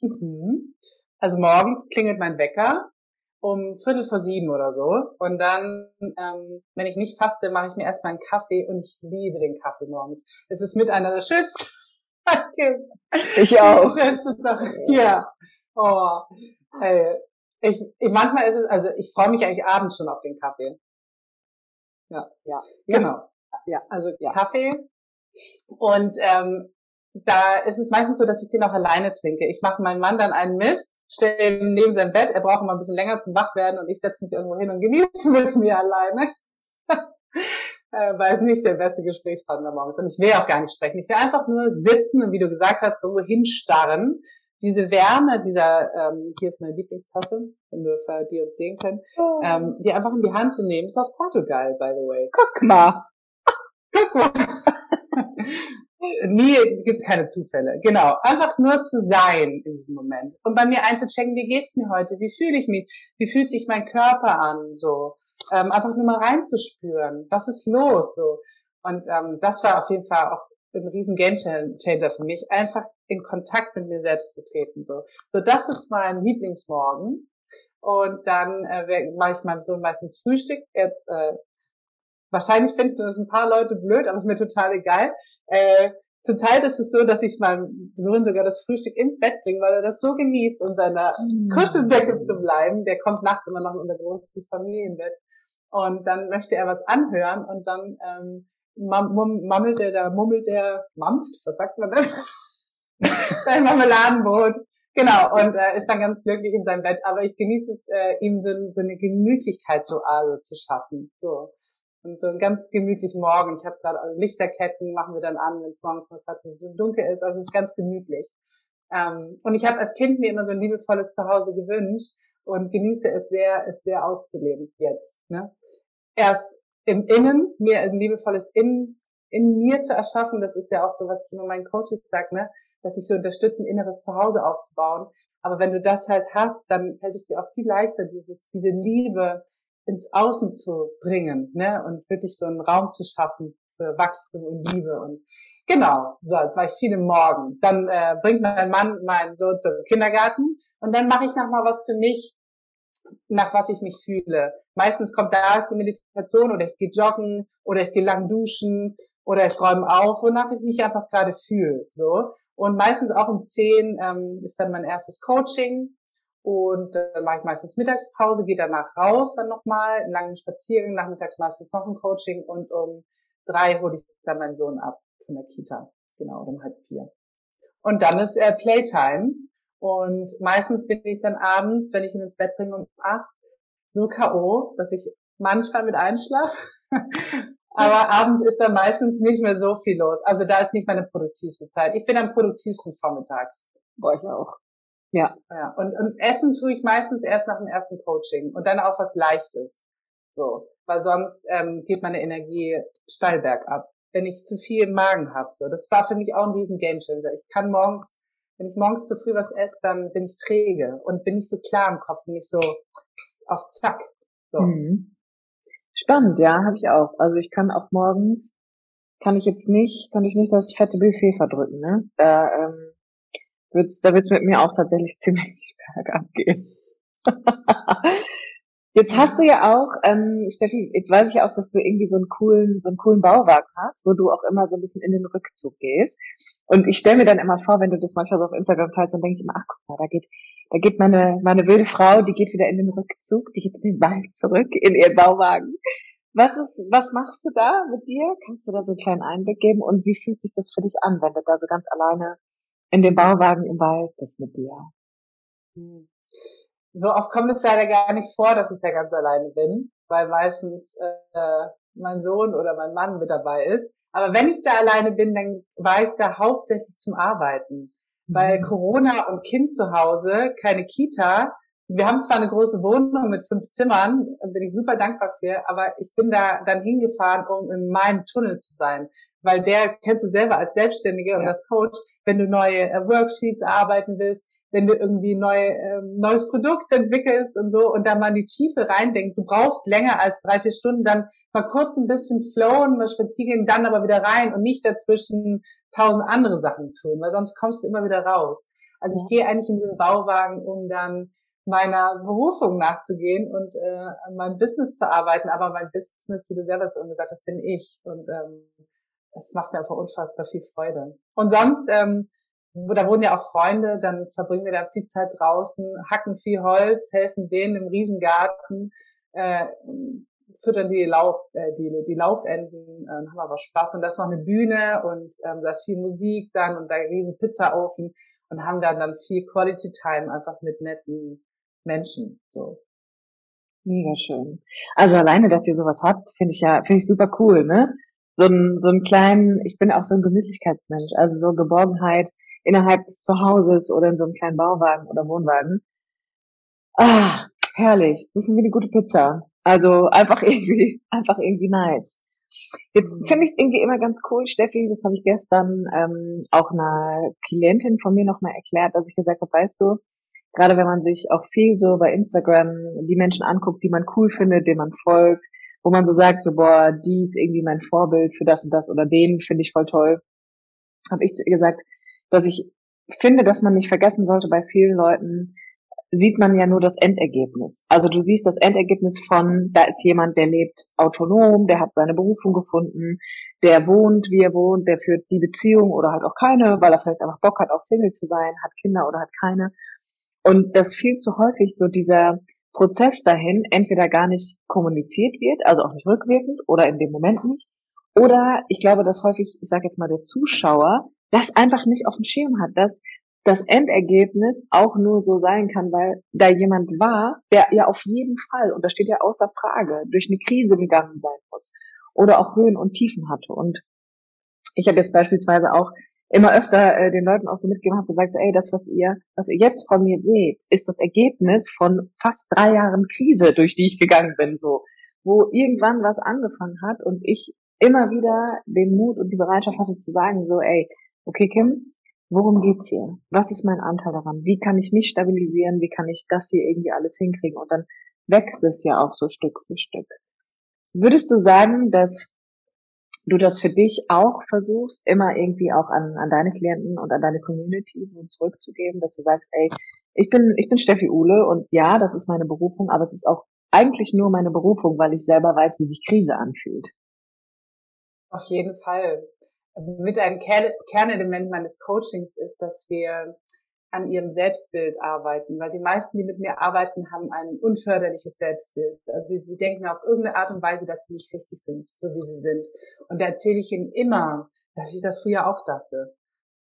Speaker 2: Mhm. Also morgens klingelt mein Wecker um Viertel vor sieben oder so. Und dann, ähm, wenn ich nicht faste, mache ich mir erstmal einen Kaffee und ich liebe den Kaffee morgens. Es ist mit einer der schönsten. (laughs)
Speaker 1: ich auch. (laughs)
Speaker 2: Ja. Oh. Hey. Ich, ich, manchmal ist es, also ich freue mich eigentlich abends schon auf den Kaffee. Ja, ja, genau. Ja, also ja. Kaffee. Und ähm, da ist es meistens so, dass ich den auch alleine trinke. Ich mache meinen Mann dann einen mit stelle ihn neben sein Bett, er braucht immer ein bisschen länger zum Wachwerden und ich setze mich irgendwo hin und genieße mit mir alleine. (laughs) äh, weil es nicht der beste Gesprächspartner morgens ist. Und ich will auch gar nicht sprechen. Ich will einfach nur sitzen und wie du gesagt hast, irgendwo hinstarren. Diese Wärme dieser, ähm, hier ist meine Lieblingstasse, wenn wir die uns sehen können, oh. ähm, die einfach in die Hand zu nehmen, ist aus Portugal, by the way.
Speaker 1: Guck mal. (laughs)
Speaker 2: Guck mal. Nie, gibt keine Zufälle. Genau. Einfach nur zu sein in diesem Moment. Und bei mir einzuchecken, wie geht's mir heute? Wie fühle ich mich? Wie fühlt sich mein Körper an? So. Ähm, einfach nur mal reinzuspüren. Was ist los? So. Und ähm, das war auf jeden Fall auch ein riesen Game Changer für mich, einfach in Kontakt mit mir selbst zu treten. So, so das ist mein Lieblingsmorgen. Und dann äh, mache ich meinem Sohn meistens Frühstück. Jetzt äh, wahrscheinlich finden das ein paar Leute blöd, aber ist mir total egal. Äh, Zurzeit ist es so, dass ich meinem Sohn sogar das Frühstück ins Bett bringe, weil er das so genießt, in seiner mhm. Kuscheldecke zu bleiben. Der kommt nachts immer noch in unser großes Familienbett. Und dann möchte er was anhören und dann ähm, mammelt er da, mummelt er, mampft, was sagt man denn? (laughs) Sein Marmeladenbrot. Genau, und äh, ist dann ganz glücklich in seinem Bett. Aber ich genieße es, äh, ihm so, so eine Gemütlichkeitsoase zu schaffen. So. Und so einen ganz gemütlichen Morgen. Ich habe gerade also Lichterketten, machen wir dann an, wenn es morgens noch gerade so dunkel ist. Also es ist ganz gemütlich. Ähm, und ich habe als Kind mir immer so ein liebevolles Zuhause gewünscht und genieße es sehr, es sehr auszuleben jetzt. Ne? Erst im Innen, mir ein liebevolles Innen in mir zu erschaffen, das ist ja auch so, was ich immer meinen Coaches sage, ne? dass ich so unterstütze, ein inneres Zuhause aufzubauen. Aber wenn du das halt hast, dann fällt es dir auch viel leichter, dieses, diese Liebe, ins Außen zu bringen, ne, und wirklich so einen Raum zu schaffen für Wachstum und Liebe und genau, so, jetzt war ich viel im Morgen. Dann äh, bringt mein Mann meinen Sohn zum Kindergarten und dann mache ich noch mal was für mich, nach was ich mich fühle. Meistens kommt da erst die Meditation oder ich gehe joggen oder ich gehe lang duschen oder ich räume auf, wonach ich mich einfach gerade fühle. So. Und meistens auch um zehn ähm, ist dann mein erstes Coaching und äh, mache ich meistens Mittagspause, gehe danach raus dann nochmal, einen langen Spaziergang, nachmittags meistens noch ein Coaching und um drei hole ich dann meinen Sohn ab von der Kita. Genau, um halb vier. Und dann ist äh, Playtime. Und meistens bin ich dann abends, wenn ich ihn ins Bett bringe um acht, so K.O., dass ich manchmal mit einschlafe. (laughs) Aber abends ist da meistens nicht mehr so viel los. Also da ist nicht meine produktivste Zeit. Ich bin am produktivsten vormittags.
Speaker 1: Bei euch auch.
Speaker 2: Ja. ja. Und, und essen tue ich meistens erst nach dem ersten Coaching und dann auch was Leichtes. So. Weil sonst ähm, geht meine Energie steil bergab. Wenn ich zu viel im Magen habe. So. Das war für mich auch ein riesen Gamechanger. Ich kann morgens, wenn ich morgens zu früh was esse, dann bin ich träge und bin nicht so klar im Kopf, nicht so auf Zack. So. Mhm.
Speaker 1: Spannend, ja, habe ich auch. Also ich kann auch morgens, kann ich jetzt nicht, kann ich nicht das fette Buffet verdrücken, ne? Da, ähm, wird's, da wird's mit mir auch tatsächlich (laughs) ziemlich bergab gehen. (laughs) Jetzt hast du ja auch, ähm, Steffi, jetzt weiß ich auch, dass du irgendwie so einen coolen, so einen coolen Bauwagen hast, wo du auch immer so ein bisschen in den Rückzug gehst. Und ich stelle mir dann immer vor, wenn du das manchmal so auf Instagram teilst, dann denke ich immer, ach guck mal, da geht, da geht meine, meine wilde Frau, die geht wieder in den Rückzug, die geht in den Wald zurück, in ihren Bauwagen. Was ist, was machst du da mit dir? Kannst du da so einen kleinen Einblick geben? Und wie fühlt sich das für dich an, wenn du da so ganz alleine in dem Bauwagen im Wald bist mit dir?
Speaker 2: Hm so oft kommt es leider gar nicht vor, dass ich da ganz alleine bin, weil meistens äh, mein Sohn oder mein Mann mit dabei ist. Aber wenn ich da alleine bin, dann war ich da hauptsächlich zum Arbeiten. Weil mhm. Corona und Kind zu Hause, keine Kita. Wir haben zwar eine große Wohnung mit fünf Zimmern, bin ich super dankbar für, aber ich bin da dann hingefahren, um in meinem Tunnel zu sein. Weil der kennst du selber als Selbstständige ja. und als Coach, wenn du neue äh, Worksheets arbeiten willst, wenn du irgendwie neu, ähm, neues Produkt entwickelst und so und da mal in die Tiefe reindenkst, du brauchst länger als drei, vier Stunden, dann mal kurz ein bisschen flowen, mal spazieren, dann aber wieder rein und nicht dazwischen tausend andere Sachen tun, weil sonst kommst du immer wieder raus. Also ich gehe eigentlich in den Bauwagen, um dann meiner Berufung nachzugehen und äh, an meinem Business zu arbeiten. Aber mein Business, wie du selber so gesagt hast, bin ich. Und ähm, es macht mir einfach unfassbar viel Freude. Und sonst ähm, da wohnen ja auch Freunde, dann verbringen wir da viel Zeit draußen, hacken viel Holz, helfen denen im Riesengarten, äh, füttern die, Lauf, äh, die, die Laufenden, äh, haben aber Spaß. Und da ist noch eine Bühne und ähm, da ist viel Musik dann und da riesen Pizzaofen und haben dann, dann viel Quality Time einfach mit netten Menschen. So.
Speaker 1: Mega schön. Also alleine, dass ihr sowas habt, finde ich ja, finde ich super cool, ne? So ein, so ein kleinen, ich bin auch so ein Gemütlichkeitsmensch, also so Geborgenheit, innerhalb des Zuhauses oder in so einem kleinen Bauwagen oder Wohnwagen. Ah, herrlich. Das ist wie eine gute Pizza. Also einfach (laughs) irgendwie, einfach irgendwie nice. Jetzt finde ich es irgendwie immer ganz cool, Steffi, das habe ich gestern ähm, auch einer Klientin von mir nochmal erklärt, dass ich gesagt habe, weißt du, gerade wenn man sich auch viel so bei Instagram die Menschen anguckt, die man cool findet, denen man folgt, wo man so sagt, so boah, die ist irgendwie mein Vorbild für das und das oder den finde ich voll toll, habe ich zu ihr gesagt, dass ich finde, dass man nicht vergessen sollte, bei vielen Leuten sieht man ja nur das Endergebnis. Also du siehst das Endergebnis von, da ist jemand, der lebt autonom, der hat seine Berufung gefunden, der wohnt, wie er wohnt, der führt die Beziehung oder halt auch keine, weil er vielleicht einfach Bock hat, auch Single zu sein, hat Kinder oder hat keine. Und dass viel zu häufig so dieser Prozess dahin entweder gar nicht kommuniziert wird, also auch nicht rückwirkend oder in dem Moment nicht, oder ich glaube, dass häufig, ich sage jetzt mal, der Zuschauer das einfach nicht auf dem Schirm hat, dass das Endergebnis auch nur so sein kann, weil da jemand war, der ja auf jeden Fall, und das steht ja außer Frage, durch eine Krise gegangen sein muss oder auch Höhen und Tiefen hatte. Und ich habe jetzt beispielsweise auch immer öfter äh, den Leuten auch so mitgegeben, habe gesagt, ey, das, was ihr, was ihr jetzt von mir seht, ist das Ergebnis von fast drei Jahren Krise, durch die ich gegangen bin, so, wo irgendwann was angefangen hat und ich immer wieder den Mut und die Bereitschaft hatte zu sagen, so, ey, okay, Kim, worum geht's hier? Was ist mein Anteil daran? Wie kann ich mich stabilisieren? Wie kann ich das hier irgendwie alles hinkriegen? Und dann wächst es ja auch so Stück für Stück. Würdest du sagen, dass du das für dich auch versuchst, immer irgendwie auch an, an deine Klienten und an deine Community so zurückzugeben, dass du sagst, ey, ich bin, ich bin Steffi Uhle und ja, das ist meine Berufung, aber es ist auch eigentlich nur meine Berufung, weil ich selber weiß, wie sich Krise anfühlt.
Speaker 2: Auf jeden Fall mit einem Kernelement meines Coachings ist, dass wir an ihrem Selbstbild arbeiten, weil die meisten, die mit mir arbeiten, haben ein unförderliches Selbstbild. Also sie, sie denken auf irgendeine Art und Weise, dass sie nicht richtig sind, so wie sie sind. Und da erzähle ich ihnen immer, dass ich das früher auch dachte.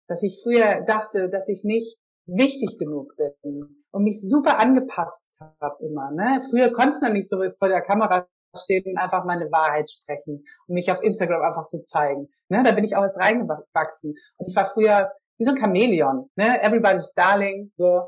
Speaker 2: Dass ich früher dachte, dass ich nicht wichtig genug bin und mich super angepasst habe immer. Ne? Früher konnte man nicht so vor der Kamera stehen und einfach meine Wahrheit sprechen und mich auf Instagram einfach so zeigen. Ne, da bin ich auch erst reingewachsen. Und ich war früher wie so ein Chamäleon, ne? Everybody's Darling, so.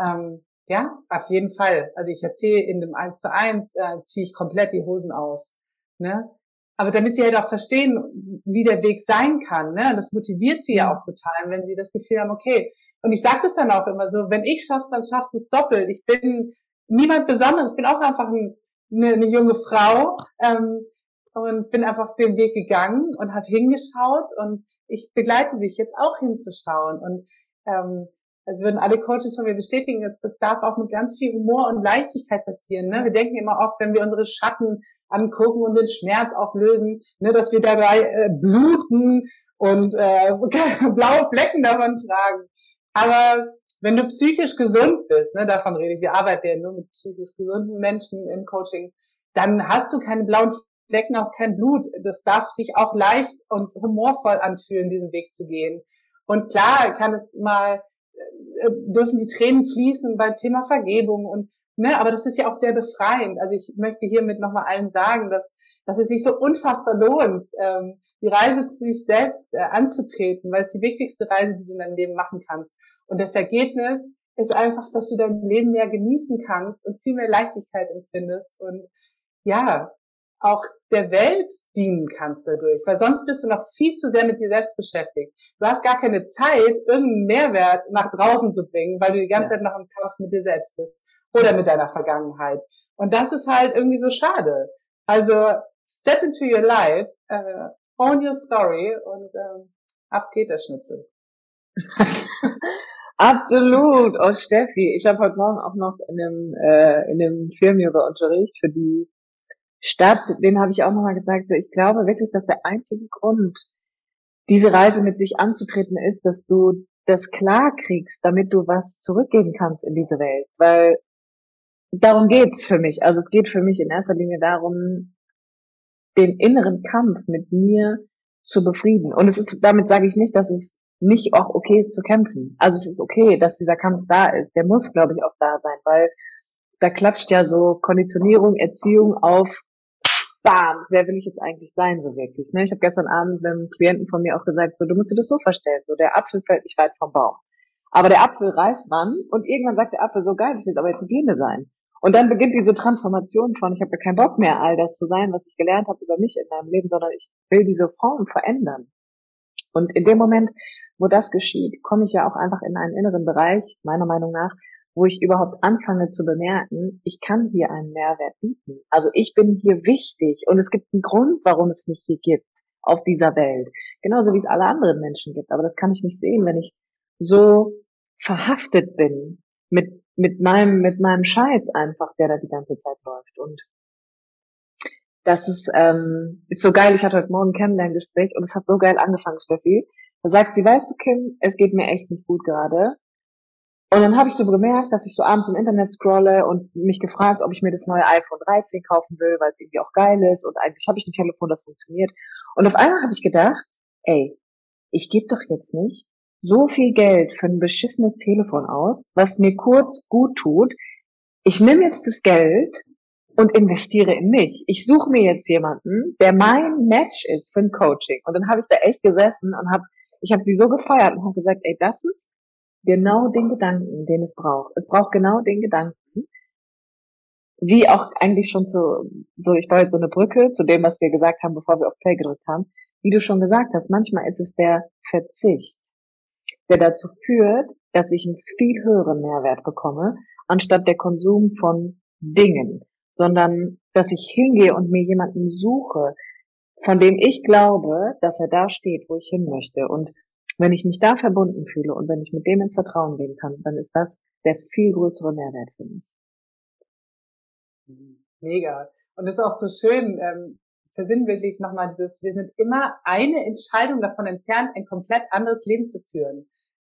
Speaker 2: Ähm, ja, auf jeden Fall. Also ich erzähle in dem Eins zu eins äh, ziehe ich komplett die Hosen aus. Ne? Aber damit sie halt auch verstehen, wie der Weg sein kann, ne? Das motiviert sie ja auch total, wenn sie das Gefühl haben, okay. Und ich sage das dann auch immer so, wenn ich schaff's, dann schaffst du es doppelt. Ich bin niemand Besonderes, ich bin auch einfach ein, eine, eine junge Frau, ähm, und bin einfach den Weg gegangen und habe hingeschaut und ich begleite dich jetzt auch hinzuschauen und ähm, also würden alle Coaches von mir bestätigen, das, das darf auch mit ganz viel Humor und Leichtigkeit passieren. Ne? Wir denken immer oft, wenn wir unsere Schatten angucken und den Schmerz auflösen, ne, dass wir dabei äh, bluten und äh, (laughs) blaue Flecken davon tragen. Aber wenn du psychisch gesund bist, ne, davon rede ich, wir arbeiten ja nur mit psychisch gesunden Menschen im Coaching, dann hast du keine blauen Flecken, auch kein Blut. Das darf sich auch leicht und humorvoll anfühlen, diesen Weg zu gehen. Und klar kann es mal, äh, dürfen die Tränen fließen beim Thema Vergebung und Ne, aber das ist ja auch sehr befreiend. Also ich möchte hiermit nochmal allen sagen, dass, dass es sich so unfassbar lohnt, ähm, die Reise zu sich selbst äh, anzutreten, weil es die wichtigste Reise, die du in deinem Leben machen kannst. Und das Ergebnis ist einfach, dass du dein Leben mehr genießen kannst und viel mehr Leichtigkeit empfindest und ja, auch der Welt dienen kannst dadurch, weil sonst bist du noch viel zu sehr mit dir selbst beschäftigt. Du hast gar keine Zeit, irgendeinen Mehrwert nach draußen zu bringen, weil du die ganze ja. Zeit noch im Kampf mit dir selbst bist oder mit deiner Vergangenheit. Und das ist halt irgendwie so schade. Also step into your life, uh, own your story und ähm, ab geht der Schnitzel. (laughs)
Speaker 1: Absolut. Oh Steffi, ich habe heute Morgen auch noch in einem äh, in einem Firmenyoga-Unterricht für die Stadt, den habe ich auch nochmal gesagt, so ich glaube wirklich, dass der einzige Grund, diese Reise mit sich anzutreten, ist, dass du das klar kriegst, damit du was zurückgeben kannst in diese Welt. Weil darum geht's für mich. Also es geht für mich in erster Linie darum, den inneren Kampf mit mir zu befrieden. Und es ist, damit sage ich nicht, dass es nicht auch okay ist zu kämpfen. Also es ist okay, dass dieser Kampf da ist. Der muss, glaube ich, auch da sein, weil da klatscht ja so Konditionierung, Erziehung auf, bam, wer will ich jetzt eigentlich sein, so wirklich. Ne? Ich habe gestern Abend einem Klienten von mir auch gesagt, so, du musst dir das so vorstellen, so der Apfel fällt nicht weit vom Baum. Aber der Apfel reift man und irgendwann sagt der Apfel so geil, ich will aber jetzt eine Birne sein. Und dann beginnt diese Transformation von, ich habe ja keinen Bock mehr, all das zu sein, was ich gelernt habe über mich in meinem Leben, sondern ich will diese Form verändern. Und in dem Moment, wo das geschieht, komme ich ja auch einfach in einen inneren Bereich, meiner Meinung nach, wo ich überhaupt anfange zu bemerken, ich kann hier einen Mehrwert bieten. Also ich bin hier wichtig und es gibt einen Grund, warum es mich hier gibt auf dieser Welt. Genauso wie es alle anderen Menschen gibt. Aber das kann ich nicht sehen, wenn ich so verhaftet bin mit mit meinem, mit meinem Scheiß einfach, der da die ganze Zeit läuft. Und das ist, ähm, ist so geil. Ich hatte heute Morgen ein Kennenlerngespräch und es hat so geil angefangen, Steffi. Da sagt sie, weißt du, Kim, es geht mir echt nicht gut gerade. Und dann habe ich so gemerkt, dass ich so abends im Internet scrolle und mich gefragt, ob ich mir das neue iPhone 13 kaufen will, weil es irgendwie auch geil ist und eigentlich habe ich ein Telefon, das funktioniert. Und auf einmal habe ich gedacht, ey, ich gebe doch jetzt nicht so viel Geld für ein beschissenes Telefon aus, was mir kurz gut tut. Ich nehme jetzt das Geld und investiere in mich. Ich suche mir jetzt jemanden, der mein Match ist für ein Coaching. Und dann habe ich da echt gesessen und habe, ich habe sie so gefeiert und habe gesagt, ey, das ist genau den Gedanken, den es braucht. Es braucht genau den Gedanken, wie auch eigentlich schon zu, so, ich baue jetzt so eine Brücke zu dem, was wir gesagt haben, bevor wir auf Play gedrückt haben. Wie du schon gesagt hast, manchmal ist es der Verzicht der dazu führt, dass ich einen viel höheren Mehrwert bekomme, anstatt der Konsum von Dingen, sondern dass ich hingehe und mir jemanden suche, von dem ich glaube, dass er da steht, wo ich hin möchte. Und wenn ich mich da verbunden fühle und wenn ich mit dem ins Vertrauen gehen kann, dann ist das der viel größere Mehrwert für mich.
Speaker 2: Mega. Und es ist auch so schön, ähm, versinnbildlich nochmal dieses, wir sind immer eine Entscheidung davon entfernt, ein komplett anderes Leben zu führen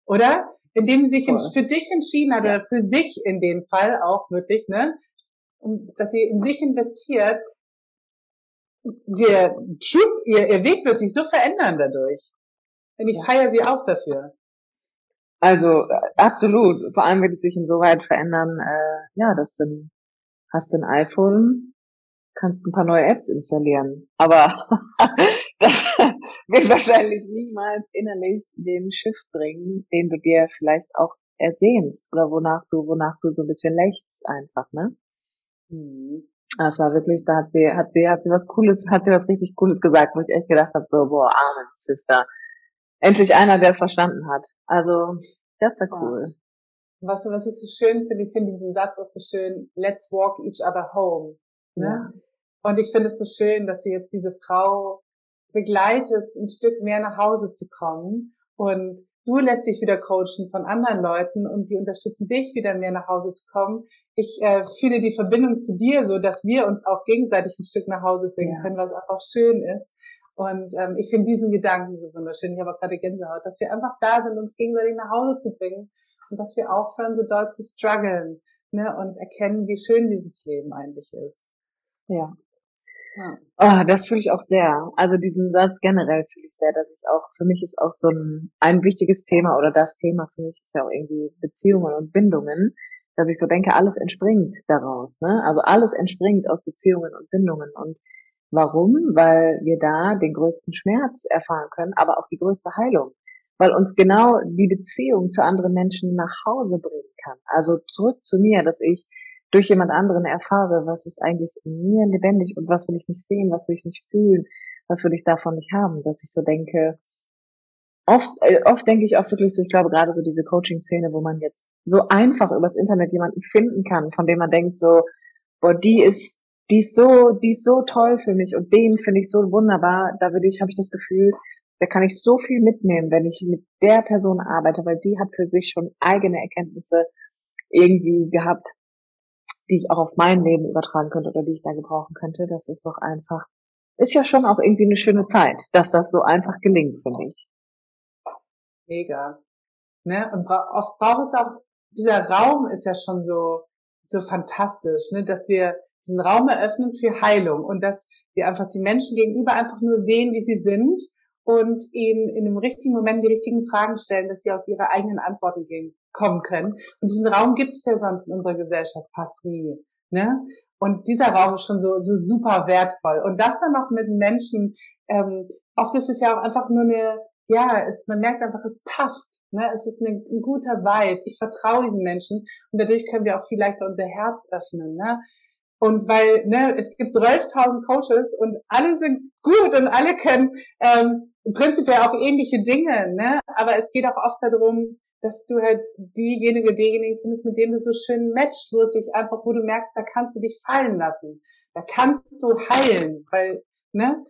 Speaker 2: oder? Indem sie sich Voll. für dich entschieden hat, ja. oder für sich in dem Fall auch wirklich, ne? Und dass sie in sich investiert, ihr, ihr, ihr Weg wird sich so verändern dadurch. Und ich feiere sie auch dafür.
Speaker 1: Also äh, absolut. Vor allem wird es sich insoweit verändern, äh, ja, dass du hast ein iPhone, kannst ein paar neue Apps installieren. Aber (laughs) das wird wahrscheinlich niemals innerlich den Schiff bringen, den du dir vielleicht auch ersehnst oder wonach du, wonach du so ein bisschen lächst einfach, ne? Mhm. Das war wirklich, da hat sie, hat sie, hat sie was Cooles, hat sie was richtig Cooles gesagt, wo ich echt gedacht habe, so, boah, Amen, Sister. Endlich einer, der es verstanden hat. Also, das war cool.
Speaker 2: Was, was ich so schön finde, ich finde diesen Satz auch so schön, let's walk each other home. Ne? Ja. Und ich finde es so schön, dass du jetzt diese Frau begleitest, ein Stück mehr nach Hause zu kommen und du lässt dich wieder coachen von anderen Leuten und die unterstützen dich wieder mehr nach Hause zu kommen. Ich äh, fühle die Verbindung zu dir so, dass wir uns auch gegenseitig ein Stück nach Hause bringen ja. können, was auch schön ist. Und ähm, ich finde diesen Gedanken so wunderschön. Ich habe auch gerade Gänsehaut, dass wir einfach da sind, uns gegenseitig nach Hause zu bringen und dass wir aufhören, so dort zu strugglen ne, und erkennen, wie schön dieses Leben eigentlich ist.
Speaker 1: Ja, ja. Oh, das fühle ich auch sehr. Also diesen Satz generell fühle ich sehr, dass ich auch, für mich ist auch so ein, ein wichtiges Thema oder das Thema für mich ist ja auch irgendwie Beziehungen und Bindungen, dass ich so denke, alles entspringt daraus. Ne? Also alles entspringt aus Beziehungen und Bindungen. Und warum? Weil wir da den größten Schmerz erfahren können, aber auch die größte Heilung. Weil uns genau die Beziehung zu anderen Menschen nach Hause bringen kann. Also zurück zu mir, dass ich durch jemand anderen erfahre, was ist eigentlich in mir lebendig und was will ich nicht sehen, was will ich nicht fühlen, was will ich davon nicht haben, dass ich so denke, oft, äh, oft denke ich auch wirklich so, ich glaube gerade so diese Coaching-Szene, wo man jetzt so einfach übers Internet jemanden finden kann, von dem man denkt so, boah, die ist, die ist so, die ist so toll für mich und den finde ich so wunderbar, da würde ich, habe ich das Gefühl, da kann ich so viel mitnehmen, wenn ich mit der Person arbeite, weil die hat für sich schon eigene Erkenntnisse irgendwie gehabt, die ich auch auf mein Leben übertragen könnte oder die ich da gebrauchen könnte. Das ist doch einfach, ist ja schon auch irgendwie eine schöne Zeit, dass das so einfach gelingt, finde ich.
Speaker 2: Mega. Ne? Und bra oft braucht es auch, dieser Raum ist ja schon so, so fantastisch, ne? dass wir diesen Raum eröffnen für Heilung und dass wir einfach die Menschen gegenüber einfach nur sehen, wie sie sind und ihnen in dem richtigen Moment die richtigen Fragen stellen, dass sie auf ihre eigenen Antworten gehen, kommen können. Und diesen Raum gibt es ja sonst in unserer Gesellschaft fast nie. Ne? Und dieser Raum ist schon so, so super wertvoll. Und das dann noch mit Menschen, ähm, oft ist es ja auch einfach nur eine, ja, es, man merkt einfach, es passt. Ne? Es ist eine, ein guter Vibe. Ich vertraue diesen Menschen und dadurch können wir auch viel leichter unser Herz öffnen. Ne? Und weil ne, es gibt 12.000 Coaches und alle sind gut und alle können ähm, prinzipiell auch ähnliche Dinge, ne? aber es geht auch oft darum, dass du halt diejenige, derjenige findest, mit dem du so schön matcht, wo es sich einfach, wo du merkst, da kannst du dich fallen lassen. Da kannst du heilen, weil, ne?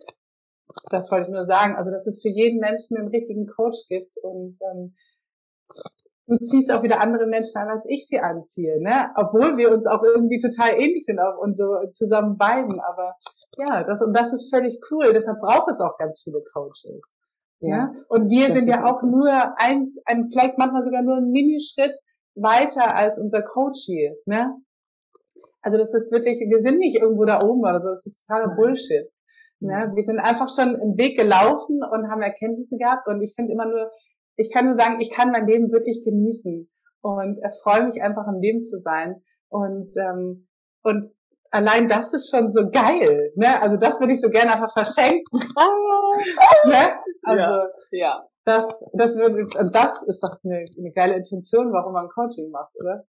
Speaker 2: Das wollte ich nur sagen. Also, dass es für jeden Menschen einen richtigen Coach gibt und ähm, du ziehst auch wieder andere Menschen an, als ich sie anziehe, ne? Obwohl wir uns auch irgendwie total ähnlich sind und so zusammen beiden. Aber ja, das und das ist völlig cool. Deshalb braucht es auch ganz viele Coaches. Ja. Und wir sind ja auch nur ein, ein, vielleicht manchmal sogar nur ein Minischritt weiter als unser Coach hier, ne? Also das ist wirklich, wir sind nicht irgendwo da oben oder so, das ist totaler Bullshit. Ne? Wir sind einfach schon einen Weg gelaufen und haben Erkenntnisse gehabt und ich finde immer nur, ich kann nur sagen, ich kann mein Leben wirklich genießen und erfreue mich einfach im Leben zu sein und ähm, und allein das ist schon so geil, ne? Also das würde ich so gerne einfach verschenken. (laughs) (laughs) ne? Also ja, ja. das, das würde, das ist doch eine, eine geile Intention, warum man Coaching macht, oder?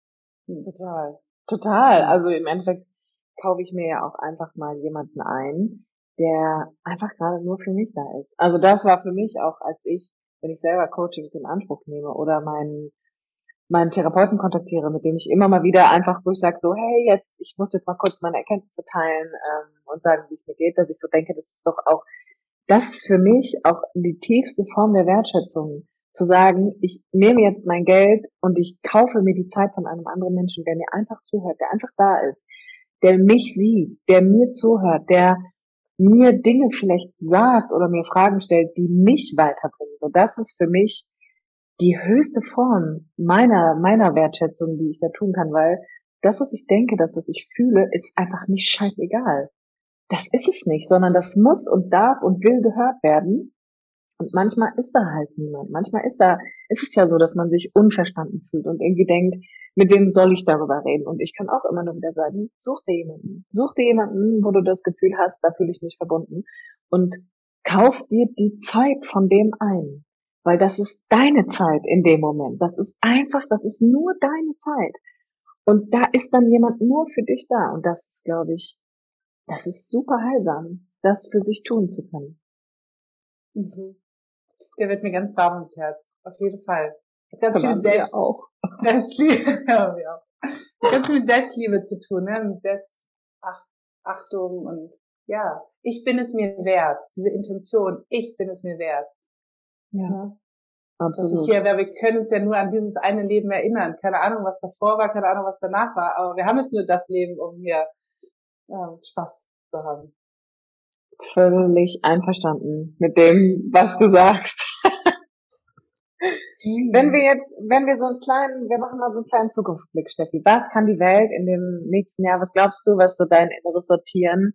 Speaker 1: Hm. Total, total. Also im Endeffekt kaufe ich mir ja auch einfach mal jemanden ein, der einfach gerade nur für mich da ist. Also das war für mich auch, als ich, wenn ich selber Coachings in Anspruch nehme oder meinen meinen Therapeuten kontaktiere, mit dem ich immer mal wieder einfach, wo ich sage so, hey, jetzt, ich muss jetzt mal kurz meine Erkenntnisse teilen ähm, und sagen, wie es mir geht, dass ich so denke, das ist doch auch, das ist für mich auch die tiefste Form der Wertschätzung, zu sagen, ich nehme jetzt mein Geld und ich kaufe mir die Zeit von einem anderen Menschen, der mir einfach zuhört, der einfach da ist, der mich sieht, der mir zuhört, der mir Dinge vielleicht sagt oder mir Fragen stellt, die mich weiterbringen. So, das ist für mich die höchste Form meiner, meiner Wertschätzung, die ich da tun kann, weil das, was ich denke, das, was ich fühle, ist einfach nicht scheißegal. Das ist es nicht, sondern das muss und darf und will gehört werden. Und manchmal ist da halt niemand. Manchmal ist da, ist es ja so, dass man sich unverstanden fühlt und irgendwie denkt, mit wem soll ich darüber reden? Und ich kann auch immer nur wieder sagen, such dir jemanden. Such dir jemanden, wo du das Gefühl hast, da fühle ich mich verbunden. Und kauf dir die Zeit von dem ein. Weil das ist deine Zeit in dem Moment. Das ist einfach, das ist nur deine Zeit. Und da ist dann jemand nur für dich da. Und das ist, glaube ich, das ist super heilsam, das für sich tun zu können.
Speaker 2: Mhm. Der wird mir ganz warm ums Herz. Auf jeden Fall. Ganz viel mit Selbst auch. (laughs) Selbstliebe, (laughs) ja, wir auch. Ganz viel mit Selbstliebe zu tun, ne? mit Selbstachtung und ja, ich bin es mir wert. Diese Intention, ich bin es mir wert.
Speaker 1: Ja.
Speaker 2: Absolut. Dass ich hier, wir können uns ja nur an dieses eine Leben erinnern. Keine Ahnung, was davor war, keine Ahnung, was danach war. Aber wir haben jetzt nur das Leben, um hier ähm, Spaß zu haben.
Speaker 1: Völlig einverstanden mit dem, was du sagst. Wenn wir jetzt, wenn wir so einen kleinen, wir machen mal so einen kleinen Zukunftsblick, Steffi. Was kann die Welt in dem nächsten Jahr, was glaubst du, was so dein inneres Sortieren,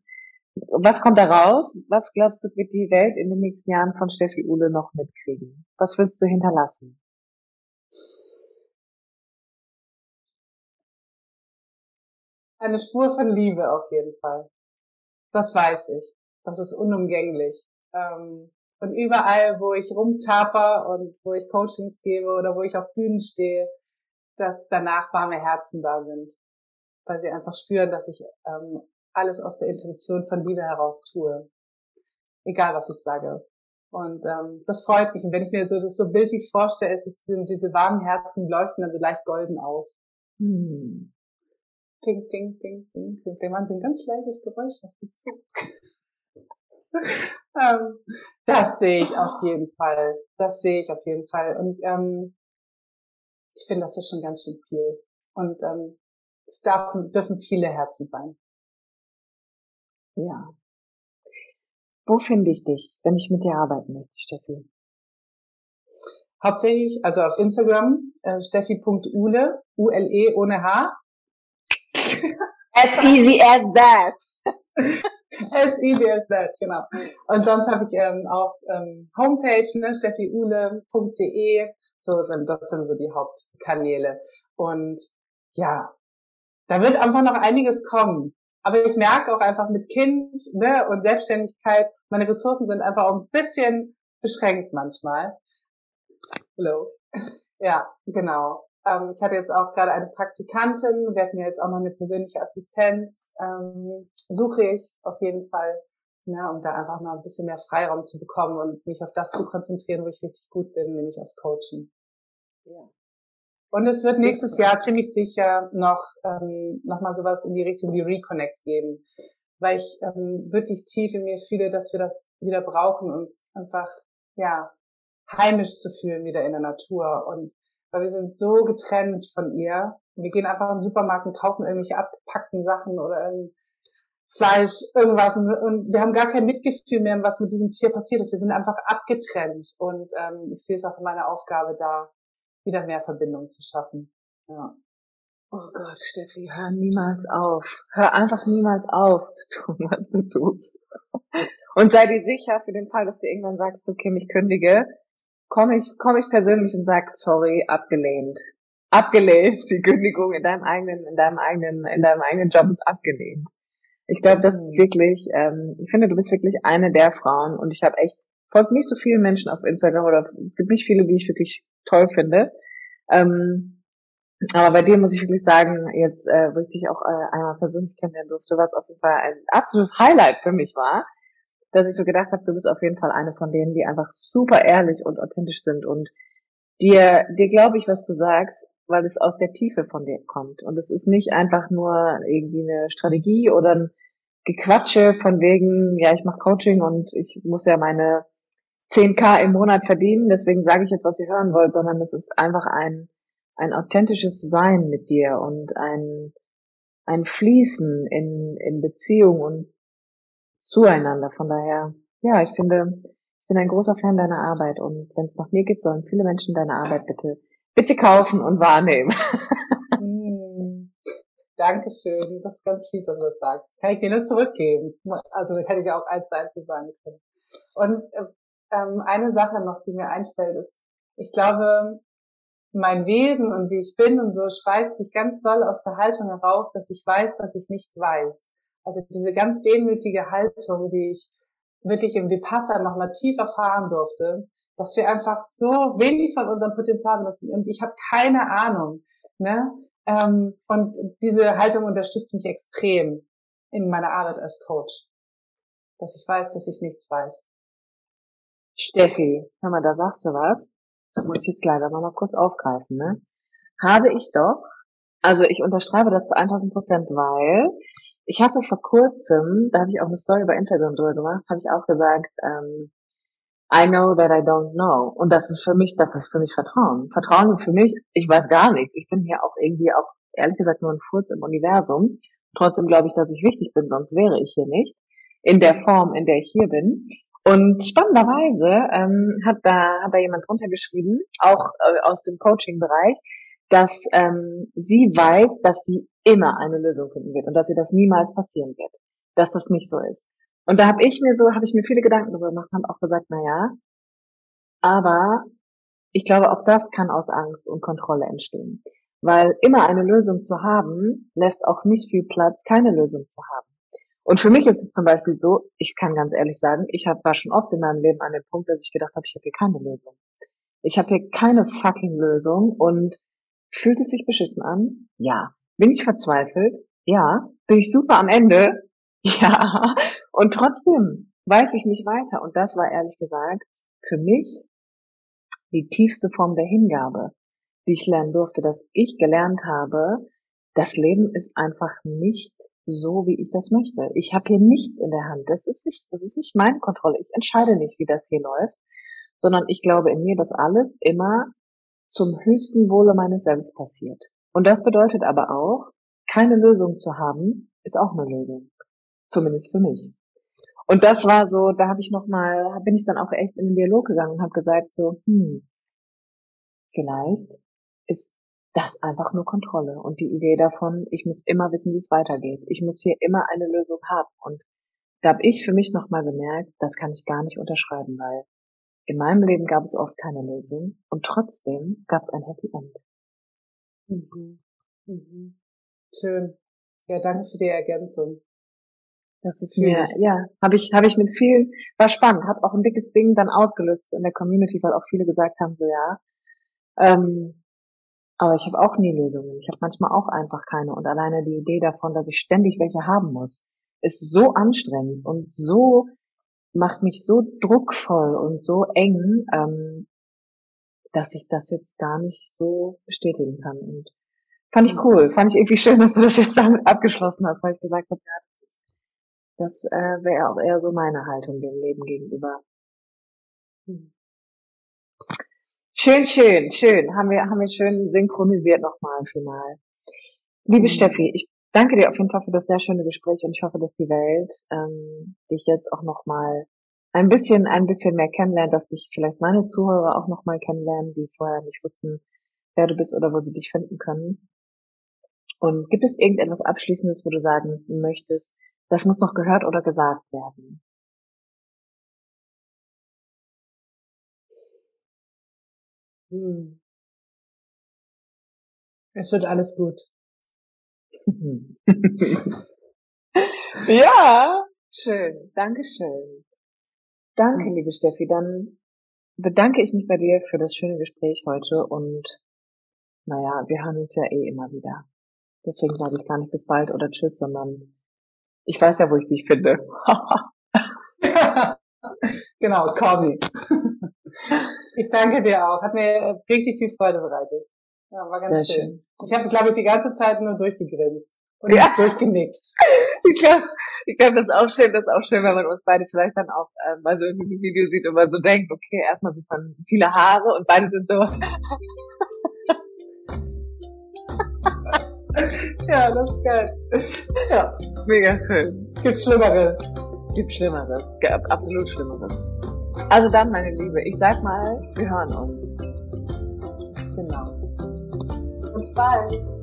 Speaker 1: was kommt da raus? Was glaubst du, wird die Welt in den nächsten Jahren von Steffi Uhle noch mitkriegen? Was willst du hinterlassen?
Speaker 2: Eine Spur von Liebe auf jeden Fall. Das weiß ich. Das ist unumgänglich. Ähm, und überall, wo ich rumtaper und wo ich Coachings gebe oder wo ich auf Bühnen stehe, dass danach warme Herzen da sind. Weil sie einfach spüren, dass ich ähm, alles aus der Intention von Liebe heraus tue. Egal, was ich sage. Und ähm, das freut mich. Und wenn ich mir so das so bildlich vorstelle, ist es sind diese warmen Herzen leuchten dann so leicht golden auf. Hm. Ping, ping, ping, ping, ping. Wir machen so ein ganz leises Geräusch auf die Zunge. (laughs) ähm, das sehe ich auf jeden Fall. Das sehe ich auf jeden Fall. Und ähm, ich finde, das ist schon ganz schön viel. Und ähm, es darf, dürfen viele Herzen sein.
Speaker 1: Ja. Wo finde ich dich, wenn ich mit dir arbeiten möchte, Steffi?
Speaker 2: Hauptsächlich, also auf Instagram, äh, steffi.ule, U-L-E ohne H.
Speaker 1: As easy as that. (laughs) (laughs)
Speaker 2: as easy as that, genau. Und sonst habe ich ähm, auch ähm, Homepage, ne, steffiule.de, so sind, das sind so die Hauptkanäle. Und ja, da wird einfach noch einiges kommen. Aber ich merke auch einfach mit Kind ne, und Selbstständigkeit, meine Ressourcen sind einfach auch ein bisschen beschränkt manchmal. Hello. (laughs) Ja, genau. Ähm, ich hatte jetzt auch gerade eine Praktikantin, wir hatten ja jetzt auch noch eine persönliche Assistenz, ähm, suche ich auf jeden Fall, ne, um da einfach mal ein bisschen mehr Freiraum zu bekommen und mich auf das zu konzentrieren, wo ich richtig gut bin, nämlich aufs Coachen. Ja. Und es wird nächstes Jahr ziemlich sicher noch, ähm, noch mal sowas in die Richtung wie Reconnect geben, weil ich ähm, wirklich tief in mir fühle, dass wir das wieder brauchen, uns einfach, ja, heimisch zu fühlen wieder in der Natur und weil wir sind so getrennt von ihr. Wir gehen einfach in den Supermarkt und kaufen irgendwelche abgepackten Sachen oder Fleisch, irgendwas und, und, wir haben gar kein Mitgefühl mehr, was mit diesem Tier passiert ist. Wir sind einfach abgetrennt und ähm, ich sehe es auch in meiner Aufgabe da, wieder mehr Verbindung zu schaffen. Ja.
Speaker 1: Oh Gott, Steffi, hör niemals auf. Hör einfach niemals auf zu tun, was du tust. Und sei dir sicher, für den Fall, dass du irgendwann sagst, okay, mich kündige, komme ich, komme ich persönlich und sag, sorry, abgelehnt. Abgelehnt. Die Kündigung in deinem eigenen, in deinem eigenen, in deinem eigenen Job ist abgelehnt. Ich glaube, das ist wirklich, ähm, ich finde, du bist wirklich eine der Frauen und ich habe echt, folgt nicht so viele Menschen auf Instagram oder es gibt nicht viele, die ich wirklich toll finde. Ähm, aber bei dir muss ich wirklich sagen, jetzt, äh, wo ich dich auch äh, einmal persönlich kennenlernen durfte, was auf jeden Fall ein absolutes Highlight für mich war dass ich so gedacht habe, du bist auf jeden Fall eine von denen, die einfach super ehrlich und authentisch sind und dir, dir glaube ich, was du sagst, weil es aus der Tiefe von dir kommt. Und es ist nicht einfach nur irgendwie eine Strategie oder ein Gequatsche von wegen, ja, ich mache Coaching und ich muss ja meine 10k im Monat verdienen, deswegen sage ich jetzt, was ihr hören wollt, sondern es ist einfach ein, ein authentisches Sein mit dir und ein, ein Fließen in, in Beziehung und zueinander. Von daher, ja, ich finde, ich bin ein großer Fan deiner Arbeit und wenn es nach mir geht, sollen viele Menschen deine Arbeit bitte, bitte kaufen und wahrnehmen.
Speaker 2: mm, (laughs) Dankeschön, das ist ganz lieb, dass du das sagst. Kann ich dir nur zurückgeben. Also hätte ich auch eins zu sagen können. Und ähm, eine Sache noch, die mir einfällt, ist, ich glaube, mein Wesen und wie ich bin und so speist sich ganz doll aus der Haltung heraus, dass ich weiß, dass ich nichts weiß. Also diese ganz demütige Haltung, die ich wirklich im Vipassana nochmal tief erfahren durfte, dass wir einfach so wenig von unserem Potenzial benutzen. Und ich habe keine Ahnung. Ne? Ähm, und diese Haltung unterstützt mich extrem in meiner Arbeit als Coach. Dass ich weiß, dass ich nichts weiß.
Speaker 1: Steffi, hör mal, da sagst du was. Da muss ich jetzt leider noch mal kurz aufgreifen. Ne? Habe ich doch, also ich unterschreibe das zu 1000 Prozent, weil ich hatte vor kurzem, da habe ich auch eine Story bei Instagram drüber gemacht, habe ich auch gesagt, ähm, I know that I don't know. Und das ist für mich, das ist für mich Vertrauen. Vertrauen ist für mich, ich weiß gar nichts. Ich bin hier auch irgendwie auch, ehrlich gesagt, nur ein Furz im Universum. Trotzdem glaube ich, dass ich wichtig bin, sonst wäre ich hier nicht. In der Form, in der ich hier bin. Und spannenderweise ähm, hat da hat da jemand drunter geschrieben, auch äh, aus dem Coaching-Bereich, dass ähm, sie weiß, dass sie immer eine Lösung finden wird und dass ihr das niemals passieren wird, dass das nicht so ist. Und da habe ich mir so, habe ich mir viele Gedanken darüber gemacht und habe auch gesagt, na ja, aber ich glaube, auch das kann aus Angst und Kontrolle entstehen. Weil immer eine Lösung zu haben, lässt auch nicht viel Platz, keine Lösung zu haben. Und für mich ist es zum Beispiel so, ich kann ganz ehrlich sagen, ich hab, war schon oft in meinem Leben an dem Punkt, dass ich gedacht habe, ich habe hier keine Lösung. Ich habe hier keine fucking Lösung und fühlt es sich beschissen an? Ja. Bin ich verzweifelt? Ja. Bin ich super am Ende? (laughs) Ja, und trotzdem weiß ich nicht weiter. Und das war ehrlich gesagt für mich die tiefste Form der Hingabe, die ich lernen durfte, dass ich gelernt habe, das Leben ist einfach nicht so, wie ich das möchte. Ich habe hier nichts in der Hand. Das ist nicht, das ist nicht meine Kontrolle. Ich entscheide nicht, wie das hier läuft, sondern ich glaube in mir, dass alles immer zum höchsten Wohle meines Selbst passiert. Und das bedeutet aber auch, keine Lösung zu haben, ist auch eine Lösung. Zumindest für mich. Und das war so, da habe ich noch mal, bin ich dann auch echt in den Dialog gegangen und habe gesagt so, hm, vielleicht ist das einfach nur Kontrolle und die Idee davon, ich muss immer wissen, wie es weitergeht. Ich muss hier immer eine Lösung haben. Und da habe ich für mich noch mal gemerkt, das kann ich gar nicht unterschreiben, weil in meinem Leben gab es oft keine Lösung und trotzdem gab es ein Happy End.
Speaker 2: Mhm. Mhm. Schön. Ja, danke für die Ergänzung.
Speaker 1: Das ist mir, ja, habe ich, habe ich mit vielen, war spannend, hat auch ein dickes Ding dann ausgelöst in der Community, weil auch viele gesagt haben, so ja, ähm, aber ich habe auch nie Lösungen. Ich habe manchmal auch einfach keine. Und alleine die Idee davon, dass ich ständig welche haben muss, ist so anstrengend und so macht mich so druckvoll und so eng, ähm, dass ich das jetzt gar nicht so bestätigen kann. Und fand ich cool, fand ich irgendwie schön, (laughs) dass du das jetzt damit abgeschlossen hast, weil ich gesagt habe, ja, das äh, wäre auch eher so meine Haltung dem Leben gegenüber. Hm. Schön, schön, schön. Haben wir, haben wir schön synchronisiert nochmal im Final. Liebe mhm. Steffi, ich danke dir auf jeden Fall für das sehr schöne Gespräch und ich hoffe, dass die Welt ähm, dich jetzt auch nochmal ein bisschen, ein bisschen mehr kennenlernt, dass dich vielleicht meine Zuhörer auch nochmal kennenlernen, die vorher nicht wussten, wer du bist oder wo sie dich finden können. Und gibt es irgendetwas Abschließendes, wo du sagen möchtest, das muss noch gehört oder gesagt werden.
Speaker 2: Hm. Es wird alles gut. (laughs)
Speaker 1: ja, schön. Dankeschön. Danke, hm. liebe Steffi. Dann bedanke ich mich bei dir für das schöne Gespräch heute und naja, wir hören uns ja eh immer wieder. Deswegen sage ich gar nicht bis bald oder tschüss, sondern ich weiß ja, wo ich dich finde. (laughs)
Speaker 2: genau, Corby. (laughs) ich danke dir auch. Hat mir richtig viel Freude bereitet. Ja, war ganz schön. schön. Ich habe, glaube ich, die ganze Zeit nur durchgegrinst und ja. durchgenickt. (laughs)
Speaker 1: Ich glaube, ich glaub, das ist auch schön, das ist auch schön, wenn man uns beide vielleicht dann auch äh, mal so in diesem Video sieht und man so denkt, okay, erstmal sieht man viele Haare und beide sind so. (laughs)
Speaker 2: ja, das ist geil. Ja,
Speaker 1: mega schön.
Speaker 2: Gibt Schlimmeres.
Speaker 1: Gibt Schlimmeres. Gibt absolut Schlimmeres. Also dann, meine Liebe, ich sag mal, wir hören uns.
Speaker 2: Genau. Bis bald.